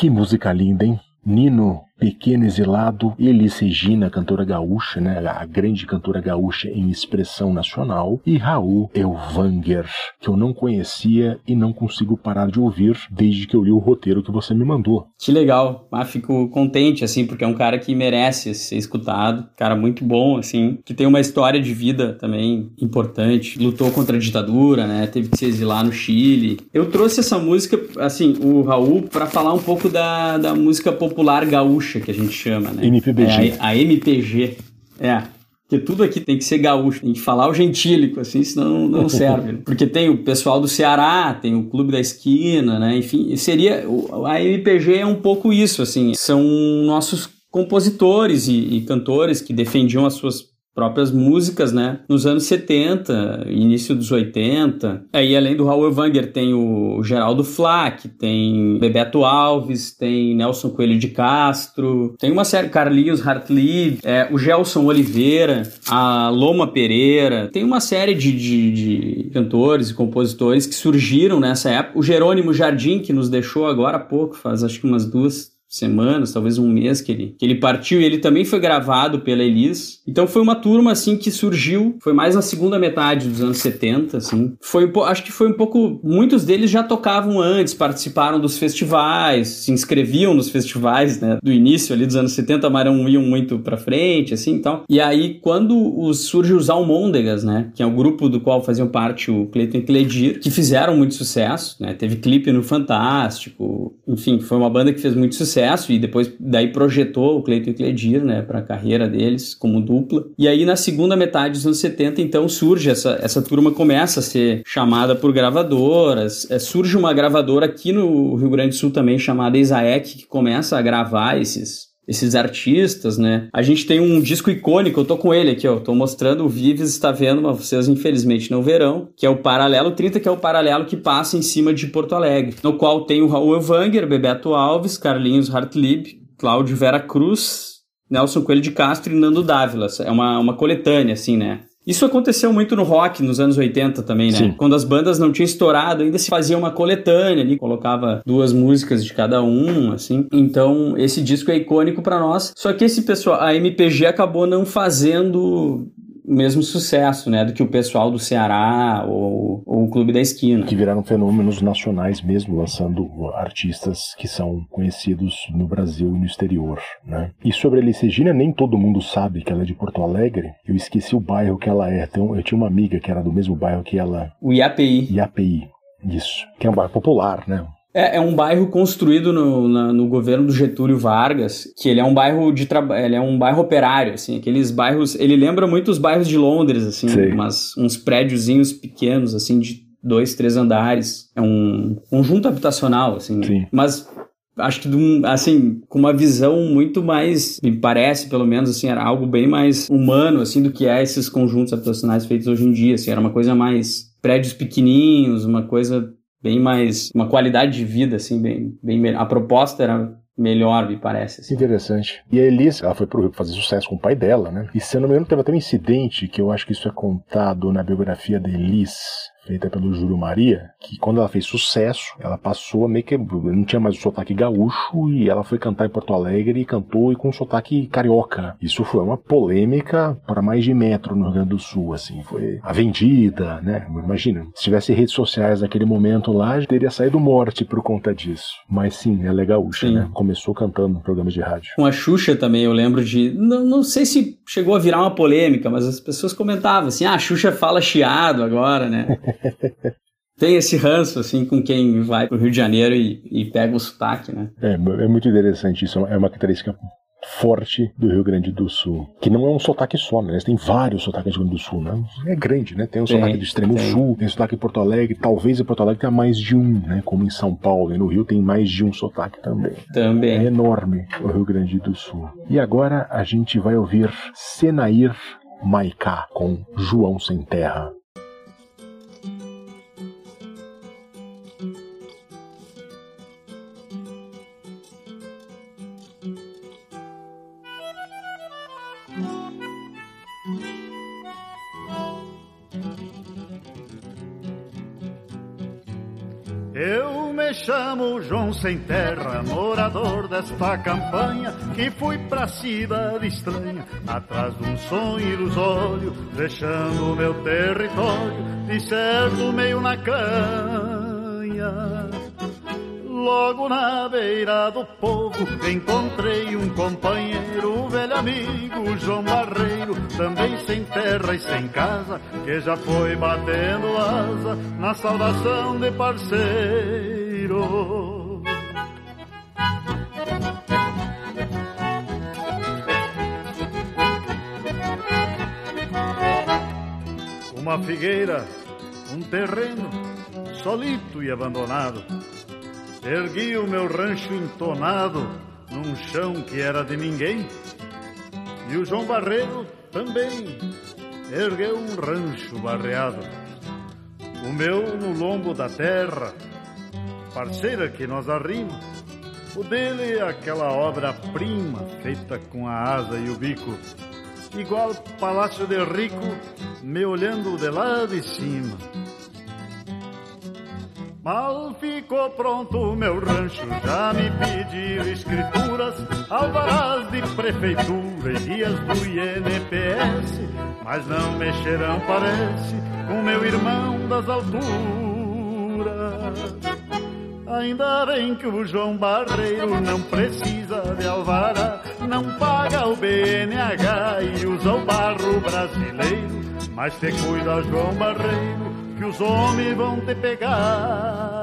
Que música linda, hein? Nino, pequeno exilado, Elis Regina, cantora gaúcha, né? A grande cantora gaúcha em expressão nacional, e Raul Elvanger, que eu não conhecia e não consigo parar de ouvir desde que eu li o roteiro que você me mandou. Que legal. Ah, fico contente, assim, porque é um cara que merece ser escutado. Cara muito bom, assim, que tem uma história de vida também importante. Lutou contra a ditadura, né? Teve que se exilar no Chile. Eu trouxe essa música, assim, o Raul, para falar um pouco da, da música popular gaúcha, que a gente chama, né? MPBG. É, a, a MPG. É. Porque tudo aqui tem que ser gaúcho, tem que falar o gentílico, assim, senão não (laughs) serve. né? Porque tem o pessoal do Ceará, tem o Clube da Esquina, né? Enfim, seria. A MPG é um pouco isso, assim. São nossos compositores e, e cantores que defendiam as suas próprias músicas, né? Nos anos 70, início dos 80. Aí, além do Raul Wanger, tem o Geraldo Flack, tem Bebeto Alves, tem Nelson Coelho de Castro, tem uma série, Carlinhos Hartlieb, é, o Gelson Oliveira, a Loma Pereira, tem uma série de, de, de cantores e compositores que surgiram nessa época. O Jerônimo Jardim, que nos deixou agora há pouco, faz acho que umas duas semanas, talvez um mês que ele, que ele partiu, e ele também foi gravado pela Elis. Então foi uma turma assim que surgiu, foi mais na segunda metade dos anos 70, assim. Foi acho que foi um pouco, muitos deles já tocavam antes, participaram dos festivais, se inscreviam nos festivais, né, do início ali dos anos 70, mas não iam muito pra frente, assim, e tal. E aí quando os, surge os Almôndegas, né, que é o grupo do qual faziam parte o Cleiton e Cledir, que fizeram muito sucesso, né, teve clipe no Fantástico, enfim, foi uma banda que fez muito sucesso sucesso e depois daí projetou o Cleiton e Cledir, né, para a carreira deles como dupla. E aí na segunda metade dos anos 70, então surge essa, essa turma começa a ser chamada por gravadoras, é, surge uma gravadora aqui no Rio Grande do Sul também chamada Isaek que começa a gravar esses esses artistas, né? A gente tem um disco icônico, eu tô com ele aqui, ó, tô mostrando, o Vives está vendo, mas vocês infelizmente não verão, que é o Paralelo 30, que é o paralelo que passa em cima de Porto Alegre, no qual tem o Raul Evanger, Bebeto Alves, Carlinhos Hartlib, Cláudio Vera Cruz, Nelson Coelho de Castro e Nando Dávila. É uma, uma coletânea, assim, né? Isso aconteceu muito no rock nos anos 80 também, né? Sim. Quando as bandas não tinham estourado, ainda se fazia uma coletânea ali, colocava duas músicas de cada um, assim. Então, esse disco é icônico pra nós. Só que esse pessoal, a MPG acabou não fazendo mesmo sucesso, né, do que o pessoal do Ceará ou, ou o Clube da Esquina. Que viraram fenômenos nacionais mesmo, lançando artistas que são conhecidos no Brasil e no exterior, né? E sobre a Elis Regina, nem todo mundo sabe que ela é de Porto Alegre. Eu esqueci o bairro que ela é. Então, eu tinha uma amiga que era do mesmo bairro que ela. O IAPI. IAPI. Isso. Que é um bairro popular, né? É, é um bairro construído no, na- no governo do Getúlio Vargas, que ele é um bairro de trabalho, ele é um bairro operário, assim, aqueles bairros, ele lembra muito os bairros de Londres, assim, umas, uns prédiozinhos pequenos, assim, de dois, três andares. É um conjunto habitacional, assim. Sim. Mas acho que, de um- assim, com uma visão muito mais, me parece, pelo menos, assim, era algo bem mais humano, assim, do que é esses conjuntos habitacionais feitos hoje em dia, assim, era uma coisa mais prédios pequenininhos, uma coisa bem mais, uma qualidade de vida, assim, bem, bem. A proposta era melhor, me parece, assim. Interessante. E a Elis, ela foi pro Rio fazer sucesso com o pai dela, né? E se eu não me engano, teve até um incidente que eu acho que isso é contado na biografia da Elis, feita pelo Júlio Maria, que quando ela fez sucesso, ela passou a meio que. não tinha mais o sotaque gaúcho e ela foi cantar em Porto Alegre e cantou e com um sotaque carioca. Isso foi uma polêmica para mais de metro no Rio Grande do Sul, assim. Foi a vendida, né? Imagina, se tivesse redes sociais naquele momento lá, teria saído morte por conta disso. Mas sim, ela é gaúcha, Sim. né? Começou cantando no programa de rádio. Com a Xuxa também, eu lembro de. Não, não sei se chegou a virar uma polêmica, mas as pessoas comentavam assim: ah, a Xuxa fala chiado agora, né? (laughs) Tem esse ranço, assim, com quem vai pro Rio de Janeiro e, e pega o sotaque, né? É, é muito interessante isso, é uma característica forte do Rio Grande do Sul. Que não é um sotaque só, né? Tem vários sotaques do Rio Grande do Sul, né? É grande, né? Tem o sotaque do extremo tem. sul, tem o sotaque em Porto Alegre, talvez em Porto Alegre tenha mais de um, né? Como em São Paulo e no Rio tem mais de um sotaque também. É Também. enorme o Rio Grande do Sul. E agora a gente vai ouvir Senair Maicá com João Sem Terra. Eu me chamo João Sem Terra, morador desta campanha, que fui pra cidade estranha, atrás de um sonho ilusório, deixando meu território, de certo meio na canha. Logo na beira do povo encontrei um companheiro, velho amigo João Barreiro, também sem terra e sem casa, que já foi batendo asa na saudação de parceiro. Uma figueira, um terreno solito e abandonado. Ergui o meu rancho entonado num chão que era de ninguém. E o João Barreiro também ergueu um rancho barreado. O meu no lombo da terra, parceira que nós arrima. O dele é aquela obra-prima feita com a asa e o bico. Igual palácio de rico, me olhando de lá de cima. Mal ficou pronto o meu rancho, já me pediram escrituras, alvarás de prefeitura e guias do INPS, mas não mexerão, parece, com meu irmão das alturas. Ainda bem que o João Barreiro não precisa de alvará, não paga o BNH e usa o barro brasileiro, mas te cuida, João Barreiro, que os homens vão te pegar.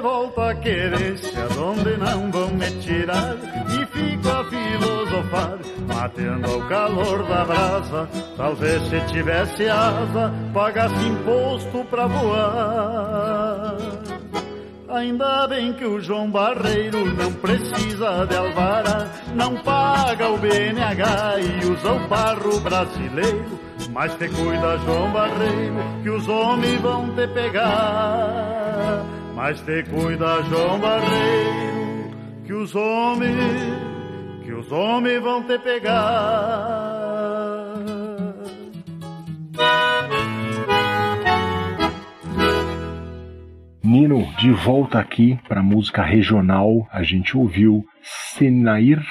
Volta a querência, onde não vão me tirar E fico a filosofar, matando ao calor da brasa Talvez se tivesse asa, pagasse imposto pra voar Ainda bem que o João Barreiro não precisa de alvará, não paga o BNH e usa o barro brasileiro. Mas te cuida, João Barreiro, que os homens vão te pegar. Mas te cuida, João Barreiro, que os homens, que os homens vão te pegar. Nino, de volta aqui para música regional, a gente ouviu Senair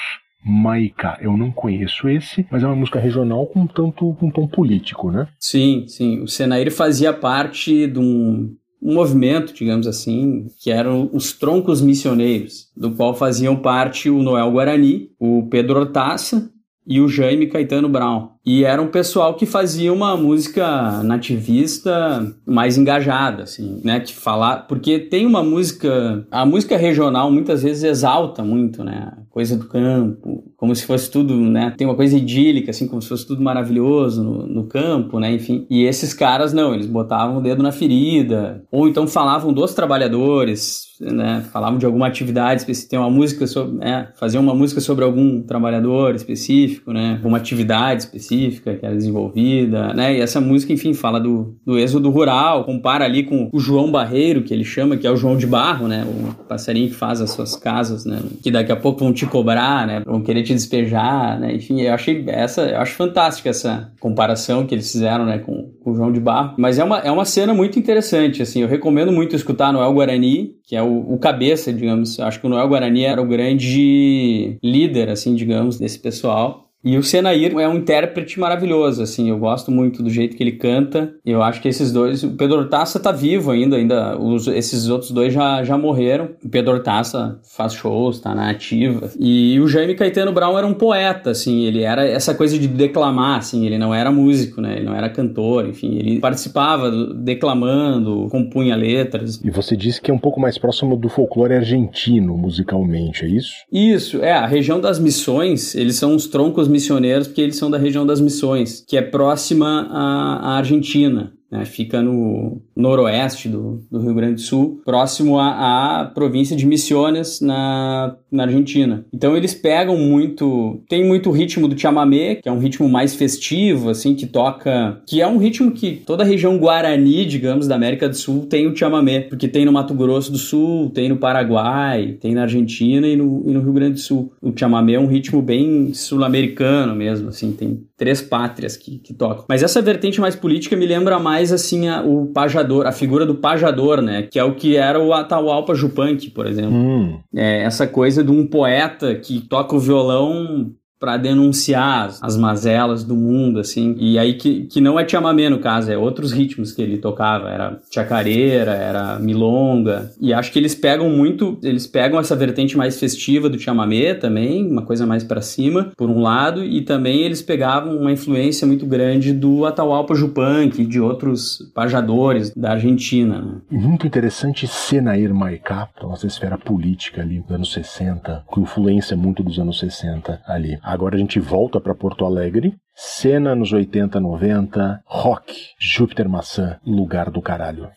Maica. Eu não conheço esse, mas é uma música regional com tanto com um tom político, né? Sim, sim. O Senair fazia parte de um, um movimento, digamos assim, que eram os troncos missioneiros, do qual faziam parte o Noel Guarani, o Pedro Hortaça e o Jaime Caetano Brown. E era um pessoal que fazia uma música nativista mais engajada, assim, né? Que falar. Porque tem uma música. A música regional muitas vezes exalta muito, né? Coisa do campo, como se fosse tudo, né? Tem uma coisa idílica, assim, como se fosse tudo maravilhoso no, no campo, né? Enfim. E esses caras, não, eles botavam o dedo na ferida. Ou então falavam dos trabalhadores, né? Falavam de alguma atividade específica. Tem uma música sobre. É, faziam uma música sobre algum trabalhador específico, né? Alguma atividade específica específica que era desenvolvida, né? E essa música, enfim, fala do, do êxodo rural, compara ali com o João Barreiro, que ele chama, que é o João de Barro, né? O passarinho que faz as suas casas, né? Que daqui a pouco vão te cobrar, né? Vão querer te despejar, né? Enfim, eu achei essa, eu acho fantástica essa comparação que eles fizeram, né? Com, com o João de Barro. Mas é uma, é uma cena muito interessante, assim. Eu recomendo muito escutar Noel Guarani, que é o, o cabeça, digamos. Eu acho que o Noel Guarani era o grande líder, assim, digamos, desse pessoal. E o Senair é um intérprete maravilhoso, assim, eu gosto muito do jeito que ele canta. Eu acho que esses dois, o Pedro Hortaça tá vivo ainda, ainda os, esses outros dois já, já morreram. O Pedro Hortaça faz shows, tá na ativa. E o Jaime Caetano Brown era um poeta, assim, ele era essa coisa de declamar, assim, ele não era músico, né? Ele não era cantor, enfim, ele participava declamando, compunha letras. E você disse que é um pouco mais próximo do folclore argentino musicalmente, é isso? Isso, é, a região das missões, eles são os troncos missioneiros, porque eles são da região das Missões, que é próxima à, à Argentina. Né, fica no noroeste do, do, Rio Grande do Sul, próximo à, província de Misiones, na, na Argentina. Então eles pegam muito, tem muito ritmo do chamamé, que é um ritmo mais festivo, assim, que toca, que é um ritmo que toda a região guarani, digamos, da América do Sul tem o chamamé, porque tem no Mato Grosso do Sul, tem no Paraguai, tem na Argentina e no, e no Rio Grande do Sul. O chamamé é um ritmo bem sul-americano mesmo, assim, tem três pátrias que, que tocam. Mas essa vertente mais política me lembra mais, assim, a, o pajador, a figura do pajador, né, que é o que era o Atahualpa Yupanqui, por exemplo. Hum. É, essa coisa de um poeta que toca o violão para denunciar as mazelas do mundo, assim. E aí que, que não é chamamé, no caso, é outros ritmos que ele tocava. Era chacareira, era milonga. E acho que eles pegam muito, eles pegam essa vertente mais festiva do chamamé também, uma coisa mais para cima, por um lado, e também eles pegavam uma influência muito grande do Atahualpa Yupanqui e de outros pajadores da Argentina. Né? Muito interessante Senair Maicá, nossa esfera política ali dos anos 60, com influência muito dos anos 60 ali. Agora a gente volta para Porto Alegre. Cena nos 80, 90, rock, Júpiter Maçã, lugar do caralho.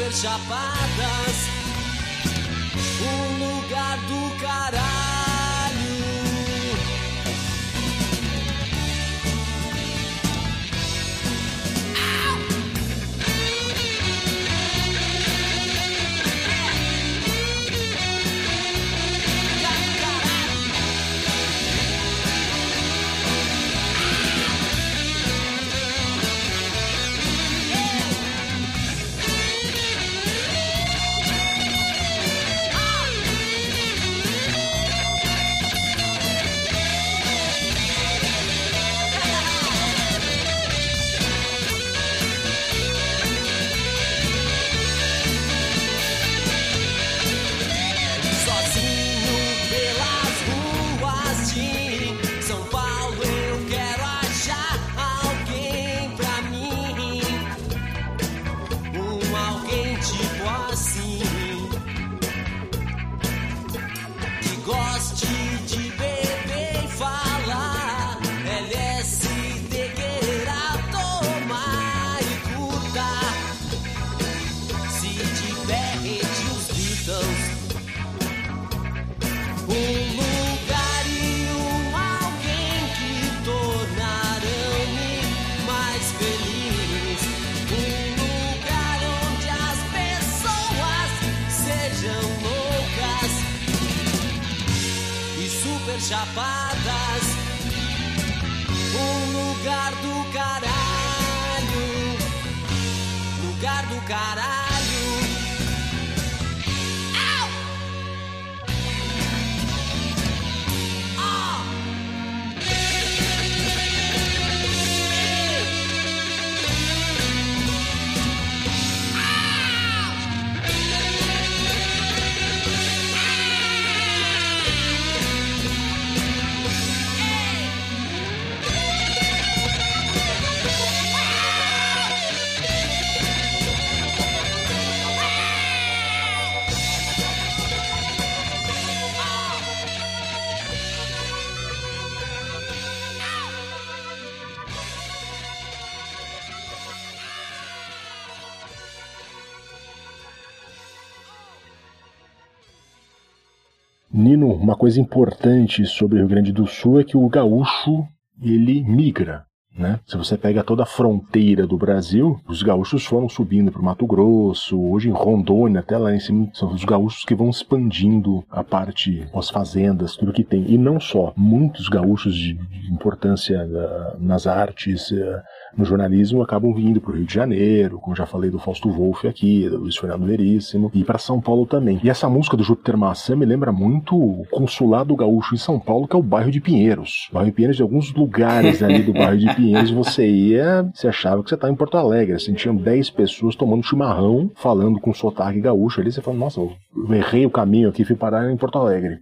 Super chapadas. Um lugar do caralho. Uma coisa importante sobre o Rio Grande do Sul é que o gaúcho ele migra. Né? Se você pega toda a fronteira do Brasil, os gaúchos foram subindo para o Mato Grosso, hoje em Rondônia, até lá em cima, são os gaúchos que vão expandindo a parte, as fazendas, tudo que tem. E não só, muitos gaúchos de, importância uh, nas artes, uh, no jornalismo, acabam vindo para o Rio de Janeiro, como já falei do Fausto Wolff aqui, do Luiz Fernando Veríssimo, e para São Paulo também. E essa música do Júpiter Maçã me lembra muito o Consulado Gaúcho em São Paulo, que é o bairro de Pinheiros. O bairro de Pinheiros, de alguns lugares ali do bairro de Pinheiros, (laughs) você ia, você achava que você estava em Porto Alegre. Assim, tinham 10 pessoas tomando chimarrão, falando com sotaque gaúcho ali. Você fala, nossa, eu errei o caminho aqui, fui parar em Porto Alegre.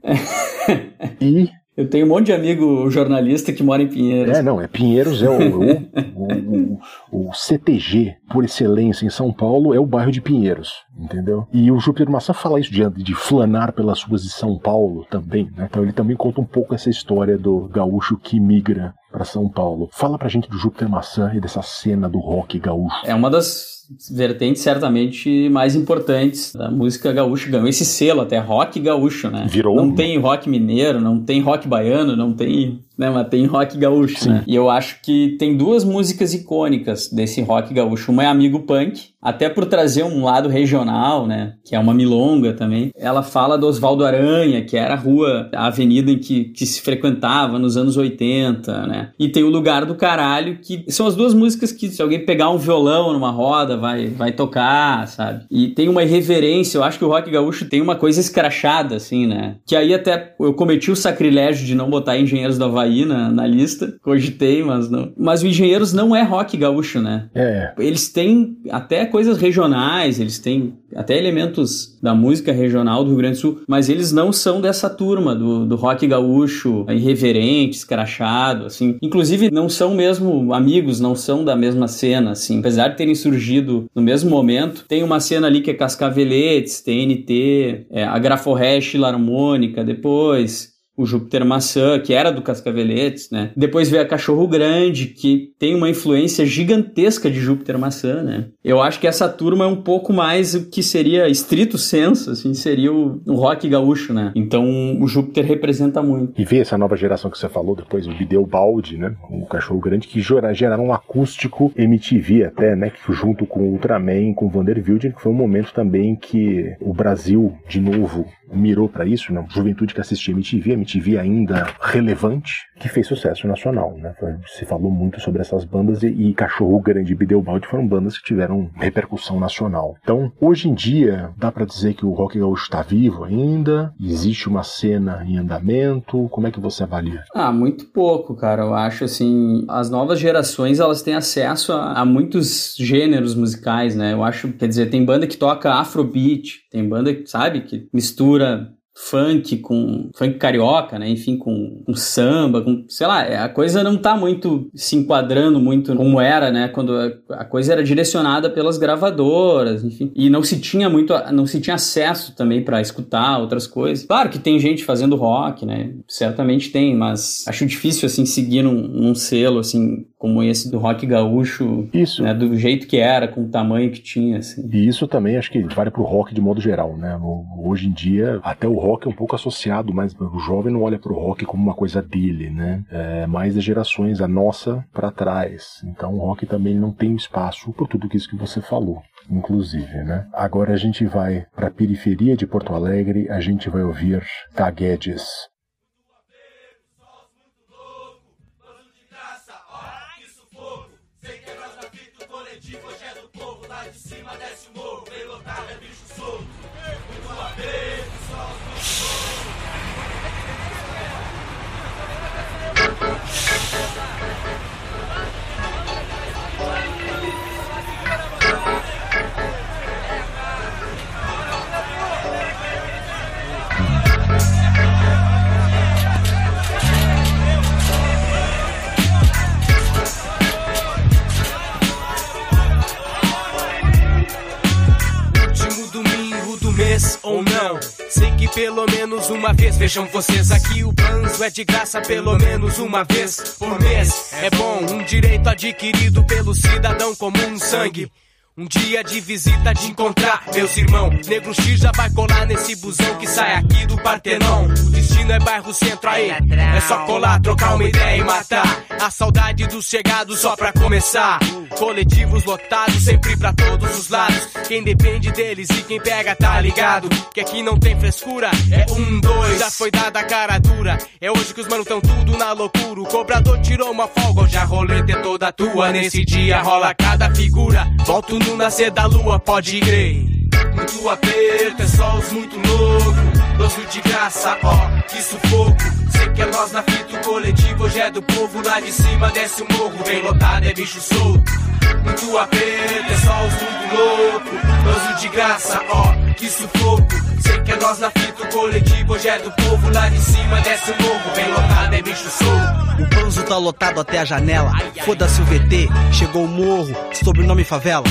(laughs) e Eu tenho um monte de amigo jornalista que mora em Pinheiros. É, não, é Pinheiros é o, o, o, o, CTG por excelência em São Paulo, é o bairro de Pinheiros, entendeu? E o Júpiter Maçã fala isso de, de flanar pelas ruas de São Paulo também, né? Então ele também conta um pouco essa história do gaúcho que migra para São Paulo. Fala pra gente do Júpiter Maçã e dessa cena do rock gaúcho. É uma das vertentes certamente mais importantes da música gaúcha. Ganhou esse selo até, rock gaúcho, né? Virou. Não tem rock mineiro, não tem rock baiano, não tem né? Mas tem rock gaúcho, né? E eu acho que tem duas músicas icônicas desse rock gaúcho. Uma é Amigo Punk, até por trazer um lado regional, né? Que é uma milonga também. Ela fala do Oswaldo Aranha, que era a rua, a avenida em que, que se frequentava nos anos 80, né? E tem o Lugar do Caralho, que são as duas músicas que se alguém pegar um violão numa roda, vai, vai tocar, sabe? E tem uma irreverência, eu acho que o rock gaúcho tem uma coisa escrachada, assim, né? Que aí até eu cometi o sacrilégio de não botar Engenheiros do Havaí na, na lista, cogitei, mas não. Mas o Engenheiros não é rock gaúcho, né? É. Eles têm até coisas regionais, eles têm até elementos da música regional do Rio Grande do Sul, mas eles não são dessa turma do, do rock gaúcho irreverente, escrachado, assim. Inclusive, não são mesmo amigos, não são da mesma cena, assim. Apesar de terem surgido no mesmo momento, tem uma cena ali que é Cascaveletes, TNT, é, a Graforresh Larmônica depois, o Júpiter Maçã, que era do Cascaveletes, né? Depois veio a Cachorro Grande, que tem uma influência gigantesca de Júpiter Maçã, né? Eu acho que essa turma é um pouco mais o que seria estrito senso, assim, seria o, rock gaúcho, né? Então o Júpiter representa muito. E ver essa nova geração que você falou depois, o Bideu Balde, né? O Cachorro Grande, que geraram um acústico MTV até, né? Que junto com o Ultraman, com o Vanderbilt, que foi um momento também que o Brasil, de novo, mirou para isso, né? Juventude que assistia MTV, MTV ainda relevante, que fez sucesso nacional, né? Se falou muito sobre essas bandas e, e Cachorro Grande e Bideobaldi foram bandas que tiveram repercussão nacional. Então, hoje em dia, dá para dizer que o rock gaúcho está vivo ainda? Existe uma cena em andamento? Como é que você avalia? Ah, muito pouco, cara. Eu acho assim, as novas gerações elas têm acesso a, a muitos gêneros musicais, né? Eu acho, quer dizer, tem banda que toca afrobeat, tem banda sabe que mistura funk com funk carioca, né? Enfim, com, com, samba, com sei lá, é, a coisa não tá muito se enquadrando muito como era, né? Quando a, coisa era direcionada pelas gravadoras, enfim, e não se tinha muito, não se tinha acesso também para escutar outras coisas. Claro que tem gente fazendo rock, né? Certamente tem, mas acho difícil assim seguir num, num selo assim como esse do rock gaúcho, isso. Né, do jeito que era, com o tamanho que tinha, assim. E isso também acho que vale pro rock de modo geral, né? Hoje em dia, até o rock é um pouco associado, mas o jovem não olha pro rock como uma coisa dele, né? É mais das gerações, a nossa para trás. Então o rock também não tem espaço por tudo isso que você falou inclusive, né? Agora a gente vai para a periferia de Porto Alegre, a gente vai ouvir Taguedes. Ou não. Sei que pelo menos uma vez vejam vocês aqui. O banzo é de graça pelo menos uma vez por mês. É bom, um direito adquirido pelo cidadão comum sangue. Um dia de visita de encontrar meus irmãos. Negro X já vai colar nesse busão que sai aqui do Partenon. O destino é bairro centro aí. É só colar, trocar uma ideia e matar. A saudade dos chegados só pra começar. Coletivos lotados, sempre pra todos os lados. Quem depende deles e quem pega tá ligado. Que aqui não tem frescura, é um, dois. Já foi dada a cara dura. É hoje que os manos tão tudo na loucura. O cobrador tirou uma folga, hoje a roleta é toda tua. Nesse dia rola cada figura. Volto no nascer da lua, pode crer. Muito aperto, é só os muito louco. Doce de graça, ó, que sufoco. Sei que é nós na fita, o coletivo hoje é do povo. Lá de cima desce o morro, bem lotado, é bicho solto. Muito aperto, é só os muito louco. Doce de graça, ó, que sufoco. Que é nós na fita, o coletivo hoje é do povo. Lá de cima desce o morro, bem lotado, é bicho solto. O banzo tá lotado até a janela. Foda-se o VT, chegou o morro, sobrenome favela.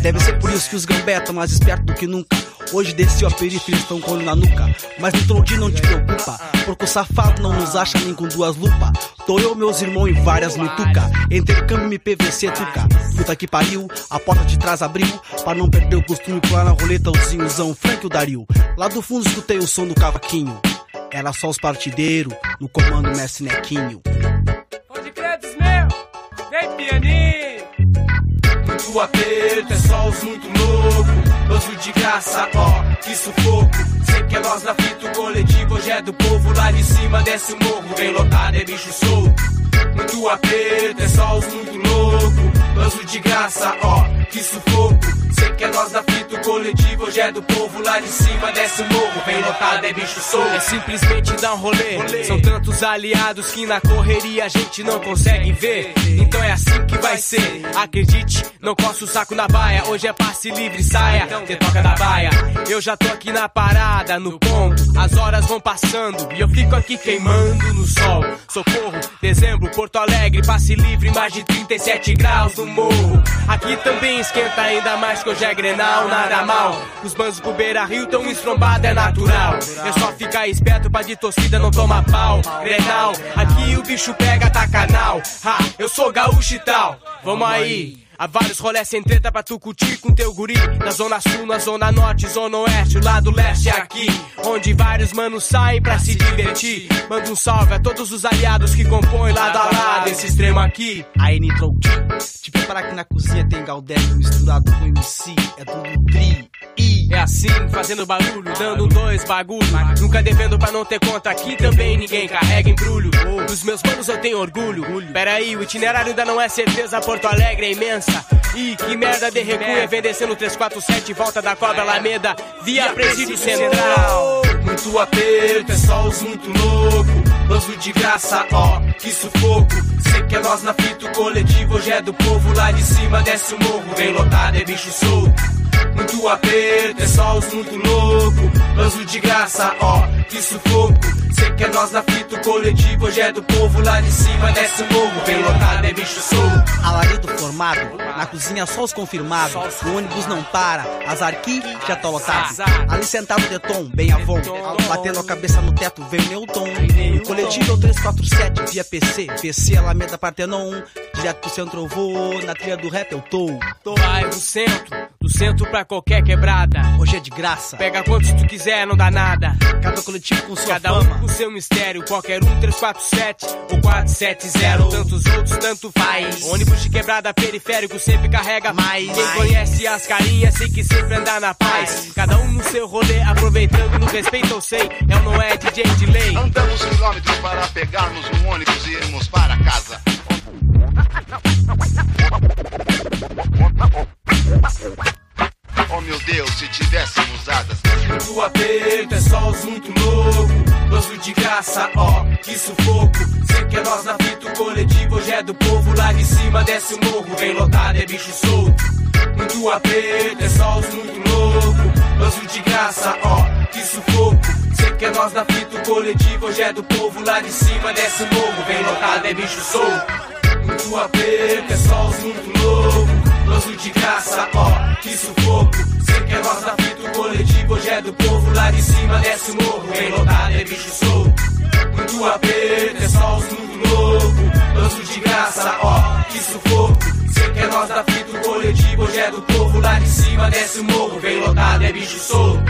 Deve ser por isso que os gambé tão mais espertos do que nunca. Hoje desci a periferia, estão com na nuca. Mas Nitrodi não te preocupa, porque o safado não nos acha nem com duas lupas. Tô eu, meus irmãos e várias mutuca. Intercâmbio me PVC, tuca. Puta que pariu, a porta de trás abriu. Pra não perder o costume, pular na roleta, o zinhozão, Frank o Dario. Lá do fundo escutei o som do cavaquinho. Era só os partideiros, no comando mestre Nequinho. Pode crer, meu, vem pianinho. Muito aperto, é só os muito loucos. Banzo de graça, ó, que sufoco. Sei que é nós na fita, o coletivo hoje é do povo. Lá de cima desce o morro, vem lotado, é bicho solto. Muito aperto, é só os muito louco. Banzo de graça, ó, que sufoco. Sei que é nós da fita, o coletivo hoje é do povo. Lá de cima desce o morro, vem lotado, é bicho solto. É simplesmente dar um rolê. São tantos aliados que na correria a gente não consegue ver. Então é assim que vai ser. Acredite, não coça o saco na baia. Hoje é passe livre, saia. Quem toca da baia. Eu já tô aqui na parada, no ponto. As horas vão passando e eu fico aqui queimando no sol. Socorro, dezembro, Porto Alegre, passe livre, mais de 37 graus Aqui também esquenta ainda mais que hoje é grenal, nada mal. Os banzos pro Beira Rio tão estrombado, é natural. É só ficar esperto pra de torcida não tomar pau. Grenal, aqui o bicho pega, tá canal. Ha, eu sou gaúcho e tal. Vamos aí. Há vários rolés sem treta pra tu curtir com teu guri. Na zona sul, na zona norte, zona oeste, o lado leste é aqui. Onde vários manos saem pra se divertir. Manda um salve a todos os aliados que compõem lado a lado esse extremo aqui. Aí Nitro Te preparar que na cozinha tem Galdério misturado com MC. É tudo tri. É assim, fazendo barulho, dando dois bagulho. Nunca devendo pra não ter conta aqui também ninguém carrega embrulho. Dos meus manos eu tenho orgulho. Pera aí, o itinerário ainda não é certeza, Porto Alegre é imensa. Ih, que merda de recuo é vem descendo 347, volta da cobra Alameda, via presídio central. Muito aperto, é só os muito louco. Banzo de graça, ó, que sufoco. Sei que é nós na fita, o coletivo hoje é do povo. Lá de cima desce o morro, vem lotado, é bicho solto. Muito aperto, é só os muito louco. Banzo de graça, ó, que sufoco. Sei que é nós na fita, o coletivo hoje é do povo. Lá de cima desce o morro, vem lotado, é bicho solto. Alarido formado, na cozinha só os confirmados. O ônibus não para, as arqui já tá lotado. Ali sentado de tom, bem avon. Batendo a cabeça no teto, vem meu tom. O coletivo é o 347, via PC. PC Alameda Partenon. Direto pro centro eu vou, na trilha do rap eu tô. Vai pro centro, do centro pra qualquer quebrada. Hoje é de graça. Pega quantos tu quiser, não dá nada. Cada coletivo com sua Cada um fama. com seu mistério, qualquer um 347 ou 470. Tantos outros, tanto faz. Ônibus de quebrada periférico sempre carrega mais. Quem conhece as carinhas, sei que sempre anda na paz. Cada um no seu rolê, aproveitando no respeito, eu sei. É ou não é DJ de lei? Andamos quilômetros para pegarmos um ônibus e irmos para casa. Oh meu Deus, se tivéssemos asas. Muito aperto, é só os muito louco. Banzo de graça, ó, que sufoco. Sei que é nós na fita, o coletivo hoje é do povo. Lá de cima desce o morro, vem lotado, é bicho solto. Muito aperto, é só os muito louco. Banzo de graça, ó, que sufoco. Sei que é nós na fita, o coletivo hoje é do povo. Lá de cima desce o morro, vem lotado, é bicho solto. Muito aperto, é só os muito louco. Banzo de graça, ó, que sufoco. Sei que é nós na fita, o coletivo hoje é do povo. Lá de cima desce o morro, vem lotado, é bicho solto. Muito aperto, é só os muito louco. Banzo de graça, ó, que sufoco. Sei que é nós da fita, o coletivo hoje é do povo. Lá de cima desce o morro, vem lotado, é bicho solto.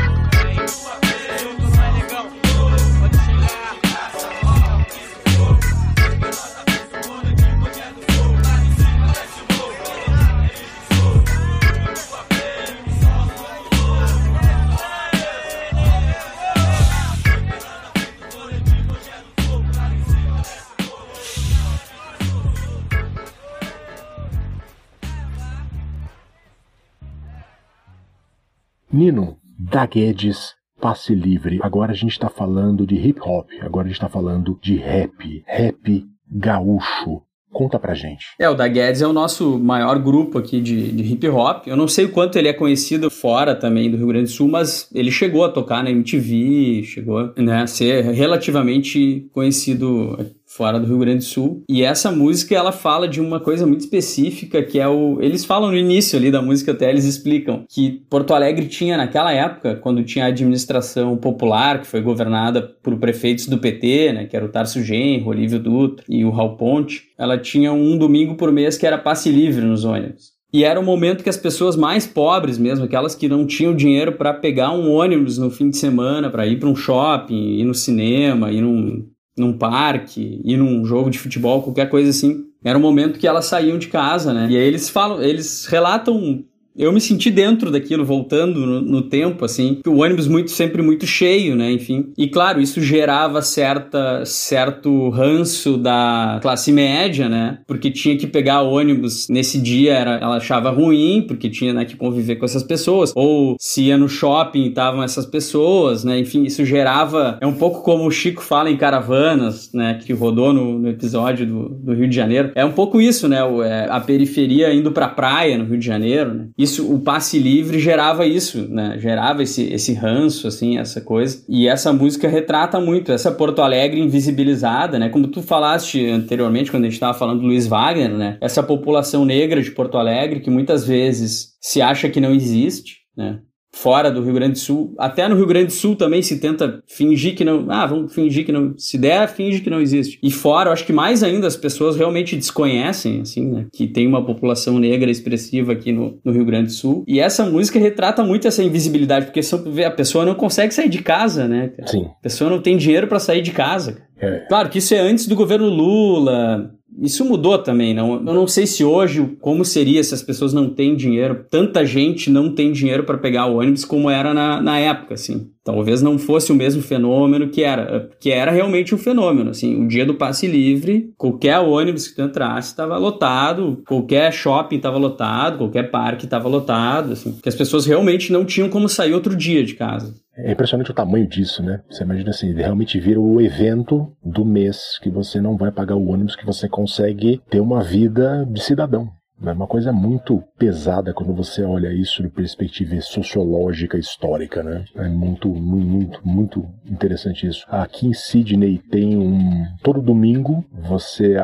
Nino, da Guedes, passe livre. Agora a gente está falando de hip hop, agora a gente está falando de rap, rap gaúcho. Conta pra gente. É, o da Guedes é o nosso maior grupo aqui de, de hip hop. Eu não sei o quanto ele é conhecido fora também do Rio Grande do Sul, mas ele chegou a tocar na MTV, chegou né, a ser relativamente conhecido fora do Rio Grande do Sul. E essa música, ela fala de uma coisa muito específica, que é o... Eles falam no início ali da música, até eles explicam, que Porto Alegre tinha naquela época, quando tinha a administração popular, que foi governada por prefeitos do PT, né, que era o Tarso Genro, Olívio Dutra e o Raul Ponte, ela tinha um domingo por mês que era passe livre nos ônibus. E era o momento que as pessoas mais pobres mesmo, aquelas que não tinham dinheiro para pegar um ônibus no fim de semana, para ir para um shopping, ir no cinema, ir num, num parque, ir num jogo de futebol, qualquer coisa assim, Era um momento que elas saíam de casa, né? E aí eles falam, eles relatam eu me senti dentro daquilo, voltando no, no, tempo, assim. O ônibus muito sempre muito cheio, né? Enfim. E claro, isso gerava certa, certo ranço da classe média, né? Porque tinha que pegar ônibus nesse dia, era, ela achava ruim, porque tinha né, que conviver com essas pessoas. Ou se ia no shopping, estavam essas pessoas, né? Enfim, isso gerava. É um pouco como o Chico fala em Caravanas, né? Que rodou no, no episódio do, do, Rio de Janeiro. É um pouco isso, né? O, é, a periferia indo pra praia no Rio de Janeiro, né? Isso, o passe livre gerava isso, né? Gerava esse, esse ranço, assim, essa coisa. E essa música retrata muito essa Porto Alegre invisibilizada, né? Como tu falaste anteriormente, quando a gente estava falando do Luiz Wagner, né? Essa população negra de Porto Alegre que muitas vezes se acha que não existe, né? Fora do Rio Grande do Sul. Até no Rio Grande do Sul também se tenta fingir que não. Ah, vamos fingir que não. Se der, finge que não existe. E fora, eu acho que mais ainda as pessoas realmente desconhecem, assim, né? Que tem uma população negra expressiva aqui no, no Rio Grande do Sul. E essa música retrata muito essa invisibilidade, porque a pessoa não consegue sair de casa, né? Cara? Sim. A pessoa não tem dinheiro para sair de casa. É. Claro que isso é antes do governo Lula, isso mudou também, não? Eu não sei se hoje como seria se as pessoas não têm dinheiro, tanta gente não tem dinheiro para pegar o ônibus como era na, na época, assim. Talvez não fosse o mesmo fenômeno que era, que era realmente um fenômeno, assim. O dia do passe livre, qualquer ônibus que tu entrasse estava lotado, qualquer shopping estava lotado, qualquer parque estava lotado, assim. Que as pessoas realmente não tinham como sair outro dia de casa. É impressionante o tamanho disso, né? Você imagina assim, realmente vira o evento do mês que você não vai pagar o ônibus, que você consegue ter uma vida de cidadão. É uma coisa muito pesada quando você olha isso de perspectiva sociológica, histórica, né? É muito, muito, muito interessante isso. Aqui em Sydney tem um. Todo domingo você.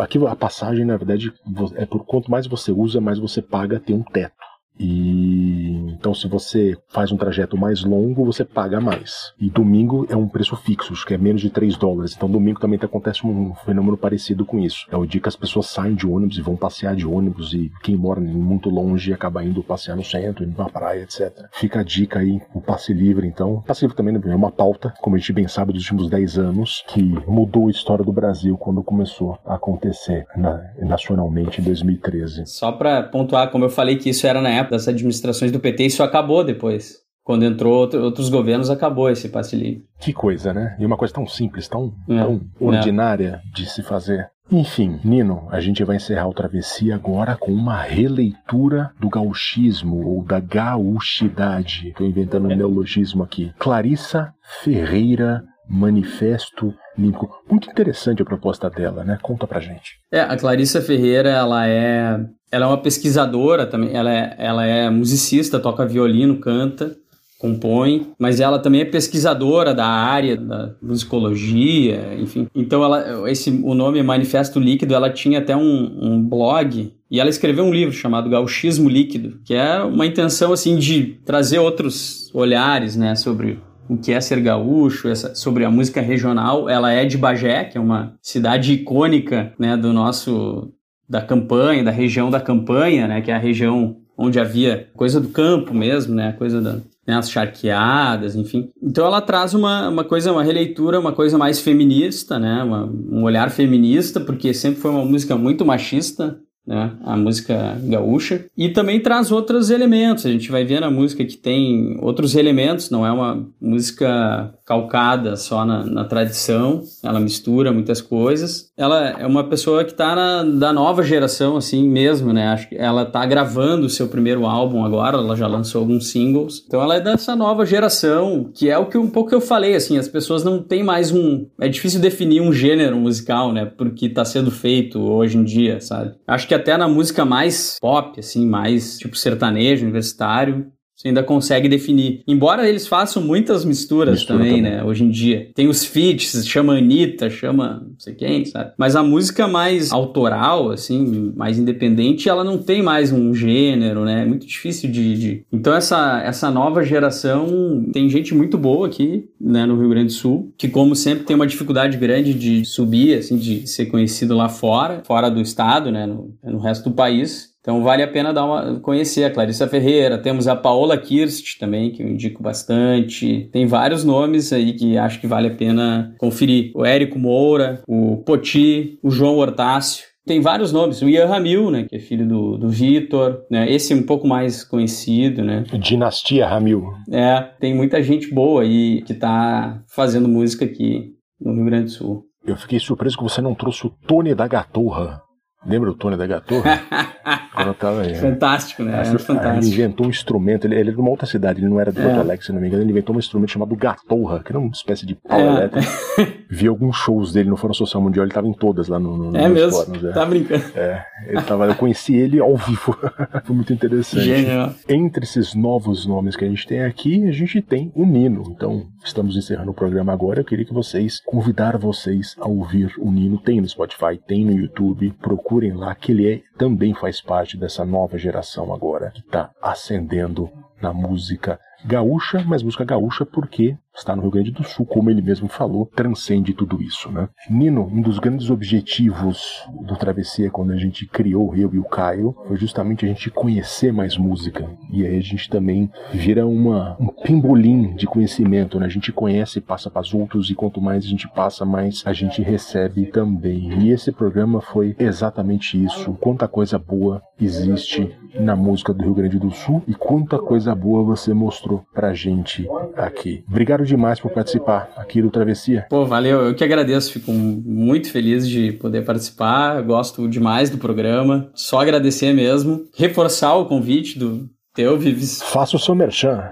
Aqui a passagem, na verdade, é por quanto mais você usa, mais você paga, tem um teto. E então, se você faz um trajeto mais longo, você paga mais. E domingo é um preço fixo, que é menos de 3 dólares. Então, domingo também acontece um fenômeno parecido com isso. É o dia que as pessoas saem de ônibus e vão passear de ônibus, e quem mora muito longe acaba indo passear no centro, indo pra praia, etc. Fica a dica aí, o passe livre, então. Passe livre também é uma pauta, como a gente bem sabe, dos últimos 10 anos, que mudou a história do Brasil quando começou a acontecer na, nacionalmente em 2013. Só para pontuar, como eu falei que isso era na época das administrações do PT, isso acabou depois. Quando entrou outro, outros governos, acabou esse passe livre. Que coisa, né? E uma coisa tão simples, tão, é, tão ordinária é. de se fazer. Enfim, Nino, a gente vai encerrar o Travessia agora com uma releitura do gauchismo ou da gauchidade. Estou inventando um neologismo aqui. Clarissa Ferreira Manifesto Límpico. Muito interessante a proposta dela, né? Conta pra gente. É, a Clarissa Ferreira, ela é, ela é uma pesquisadora também, ela é, ela é musicista, toca violino, canta, compõe, mas ela também é pesquisadora da área da musicologia, enfim. Então ela, esse, o nome Manifesto Líquido, ela tinha até um, um blog e ela escreveu um livro chamado Gauchismo Líquido, que é uma intenção assim de trazer outros olhares, né, sobre o que é ser gaúcho, essa, sobre a música regional. Ela é de Bagé, que é uma cidade icônica, né, do nosso da campanha, da região da campanha, né, que é a região onde havia coisa do campo mesmo, né, coisa da né, as charqueadas, enfim. Então ela traz uma, uma coisa, uma releitura, uma coisa mais feminista, né, uma, um olhar feminista, porque sempre foi uma música muito machista, né, a música gaúcha, e também traz outros elementos. A gente vai ver na música que tem outros elementos, não é uma música calcada só na, na tradição, ela mistura muitas coisas. Ela é uma pessoa que está na, da nova geração, assim mesmo, né? Acho que ela está gravando o seu primeiro álbum agora, ela já lançou alguns singles. Então ela é dessa nova geração, que é o que um pouco eu falei, assim, as pessoas não têm mais um. É difícil definir um gênero musical, né? Porque está sendo feito hoje em dia, sabe? Acho que até na música mais pop, assim, mais tipo sertanejo, universitário, você ainda consegue definir. Embora eles façam muitas misturas Mistura também, também, né? Hoje em dia. Tem os feats, chama Anitta, chama não sei quem, sabe? Mas a música mais autoral, assim, mais independente, ela não tem mais um gênero, né? É muito difícil de, de... Então essa, essa nova geração tem gente muito boa aqui, né, no Rio Grande do Sul, que como sempre tem uma dificuldade grande de subir, assim, de ser conhecido lá fora, fora do estado, né, no, no resto do país. Então vale a pena dar uma, conhecer a Clarissa Ferreira, temos a Paola Kirst também, que eu indico bastante. Tem vários nomes aí que acho que vale a pena conferir. O Érico Moura, o Poti, o João Hortácio. Tem vários nomes. O Ian Ramil, né? Que é filho do, do Vitor, né? Esse é um pouco mais conhecido, né? Dinastia Ramil. É, tem muita gente boa aí que tá fazendo música aqui no Rio Grande do Sul. Eu fiquei surpreso que você não trouxe o Tony da Gatorra. Lembra o Tony da Gatorra? (laughs) Tava. Fantástico, né? É fantástico. Ele inventou um instrumento, ele, ele é de uma outra cidade, ele não era de É. Porto Alegre, se não me engano, ele inventou um instrumento chamado Gatorra, que era uma espécie de pau É. elétrico. (laughs) Vi alguns shows dele no Fórum Social Mundial, ele tava em todas lá no, no É nos mesmo? fóruns, é. Tá brincando. É, ele tava, eu conheci ele ao vivo. (laughs) Foi muito interessante. Genial. Entre esses novos nomes que a gente tem aqui, a gente tem o Nino. Então, estamos encerrando o programa agora. Eu queria que vocês, convidar vocês a ouvir o Nino. Tem no Spotify, tem no YouTube. Procurem lá, que ele é, também faz parte dessa nova geração agora, que está ascendendo na música gaúcha, mas música gaúcha porque está no Rio Grande do Sul, como ele mesmo falou, transcende tudo isso, né? Nino, um dos grandes objetivos do Travessia quando a gente criou eu e o Caio foi justamente a gente conhecer mais música e aí a gente também vira uma um pimbolim de conhecimento, né? A gente conhece passa para os outros e quanto mais a gente passa, mais a gente recebe também. E esse programa foi exatamente isso. Quanta coisa boa existe na música do Rio Grande do Sul e quanta coisa boa você mostrou pra gente aqui. Obrigado demais por participar aqui do Travessia. Pô, valeu. Eu que agradeço. Fico muito feliz de poder participar. Gosto demais do programa. Só agradecer mesmo. Reforçar o convite do teu, Vives. (laughs) Faça o seu merchan.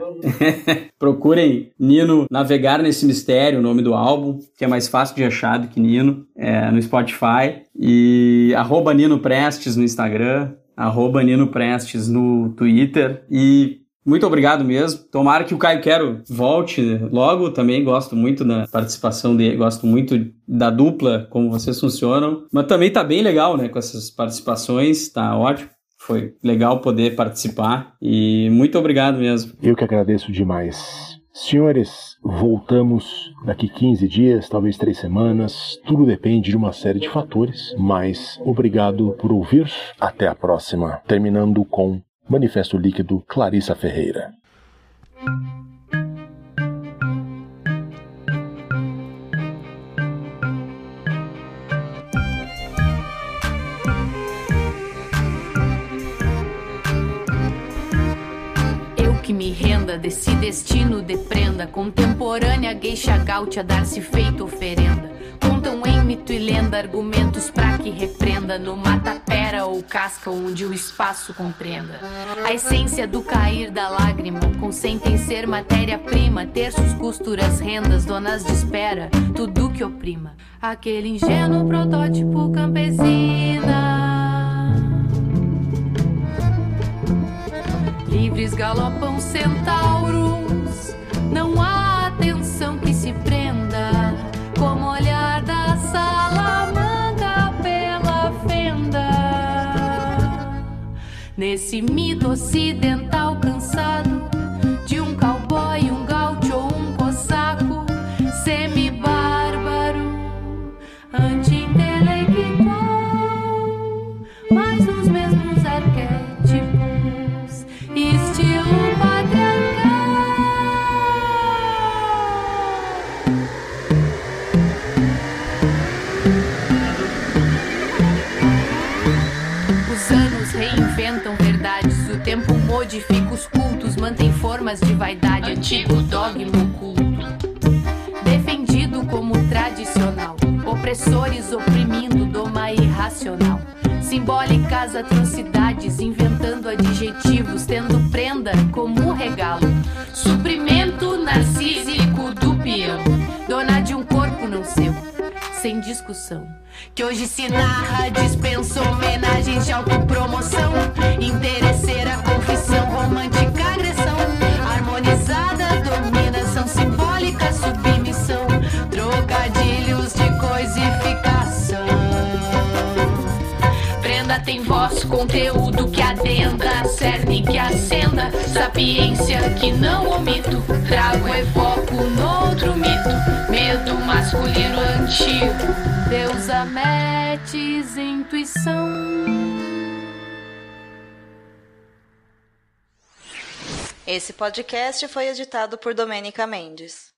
Procurem Nino Navegar Nesse Mistério, o nome do álbum, que é mais fácil de achar do que Nino, é, no Spotify. E arroba Nino Prestes no Instagram, arroba Nino Prestes no Twitter. E muito obrigado mesmo. Tomara que o Caio Quero volte logo. Também gosto muito da participação dele, gosto muito da dupla, como vocês funcionam. Mas também tá bem legal, né, com essas participações, tá ótimo. Foi legal poder participar e muito obrigado mesmo. Eu que agradeço demais. Senhores, voltamos daqui 15 dias, talvez 3 semanas. Tudo depende de uma série de fatores, mas obrigado por ouvir. Até a próxima. Terminando com Manifesto Líquido Clarissa Ferreira. Me renda desse destino de prenda. Contemporânea gueixa gaúcha dar-se feito oferenda. Contam em mito e lenda argumentos pra que repreenda. No mata-pera ou casca onde o espaço compreenda. A essência do cair da lágrima Consentem ser matéria-prima. Terços, costuras, rendas, donas de espera Tudo que oprima. Aquele ingênuo protótipo campesina Livres galopam centauros, não há atenção que se prenda, como olhar da salamandra pela fenda. Nesse mito ocidental cansado modifica os cultos, mantém formas de vaidade, antigo dogma oculto. Defendido como tradicional, opressores oprimindo doma irracional. Simbólicas atrocidades, inventando adjetivos, tendo prenda como regalo. Suprimento narcísico do peão, dona de um corpo não seu, sem discussão. Que hoje se narra, dispensa homenagens de autopromoção. Interesseira, confissão, romântica, agressão. Harmonizada, dominação simbólica, submissão. Tem voz, conteúdo que adenda, cerne que acenda, sapiência que não omito, trago evoco no outro mito, medo masculino antigo, deusa metes intuição. Esse podcast foi editado por Domênica Mendes.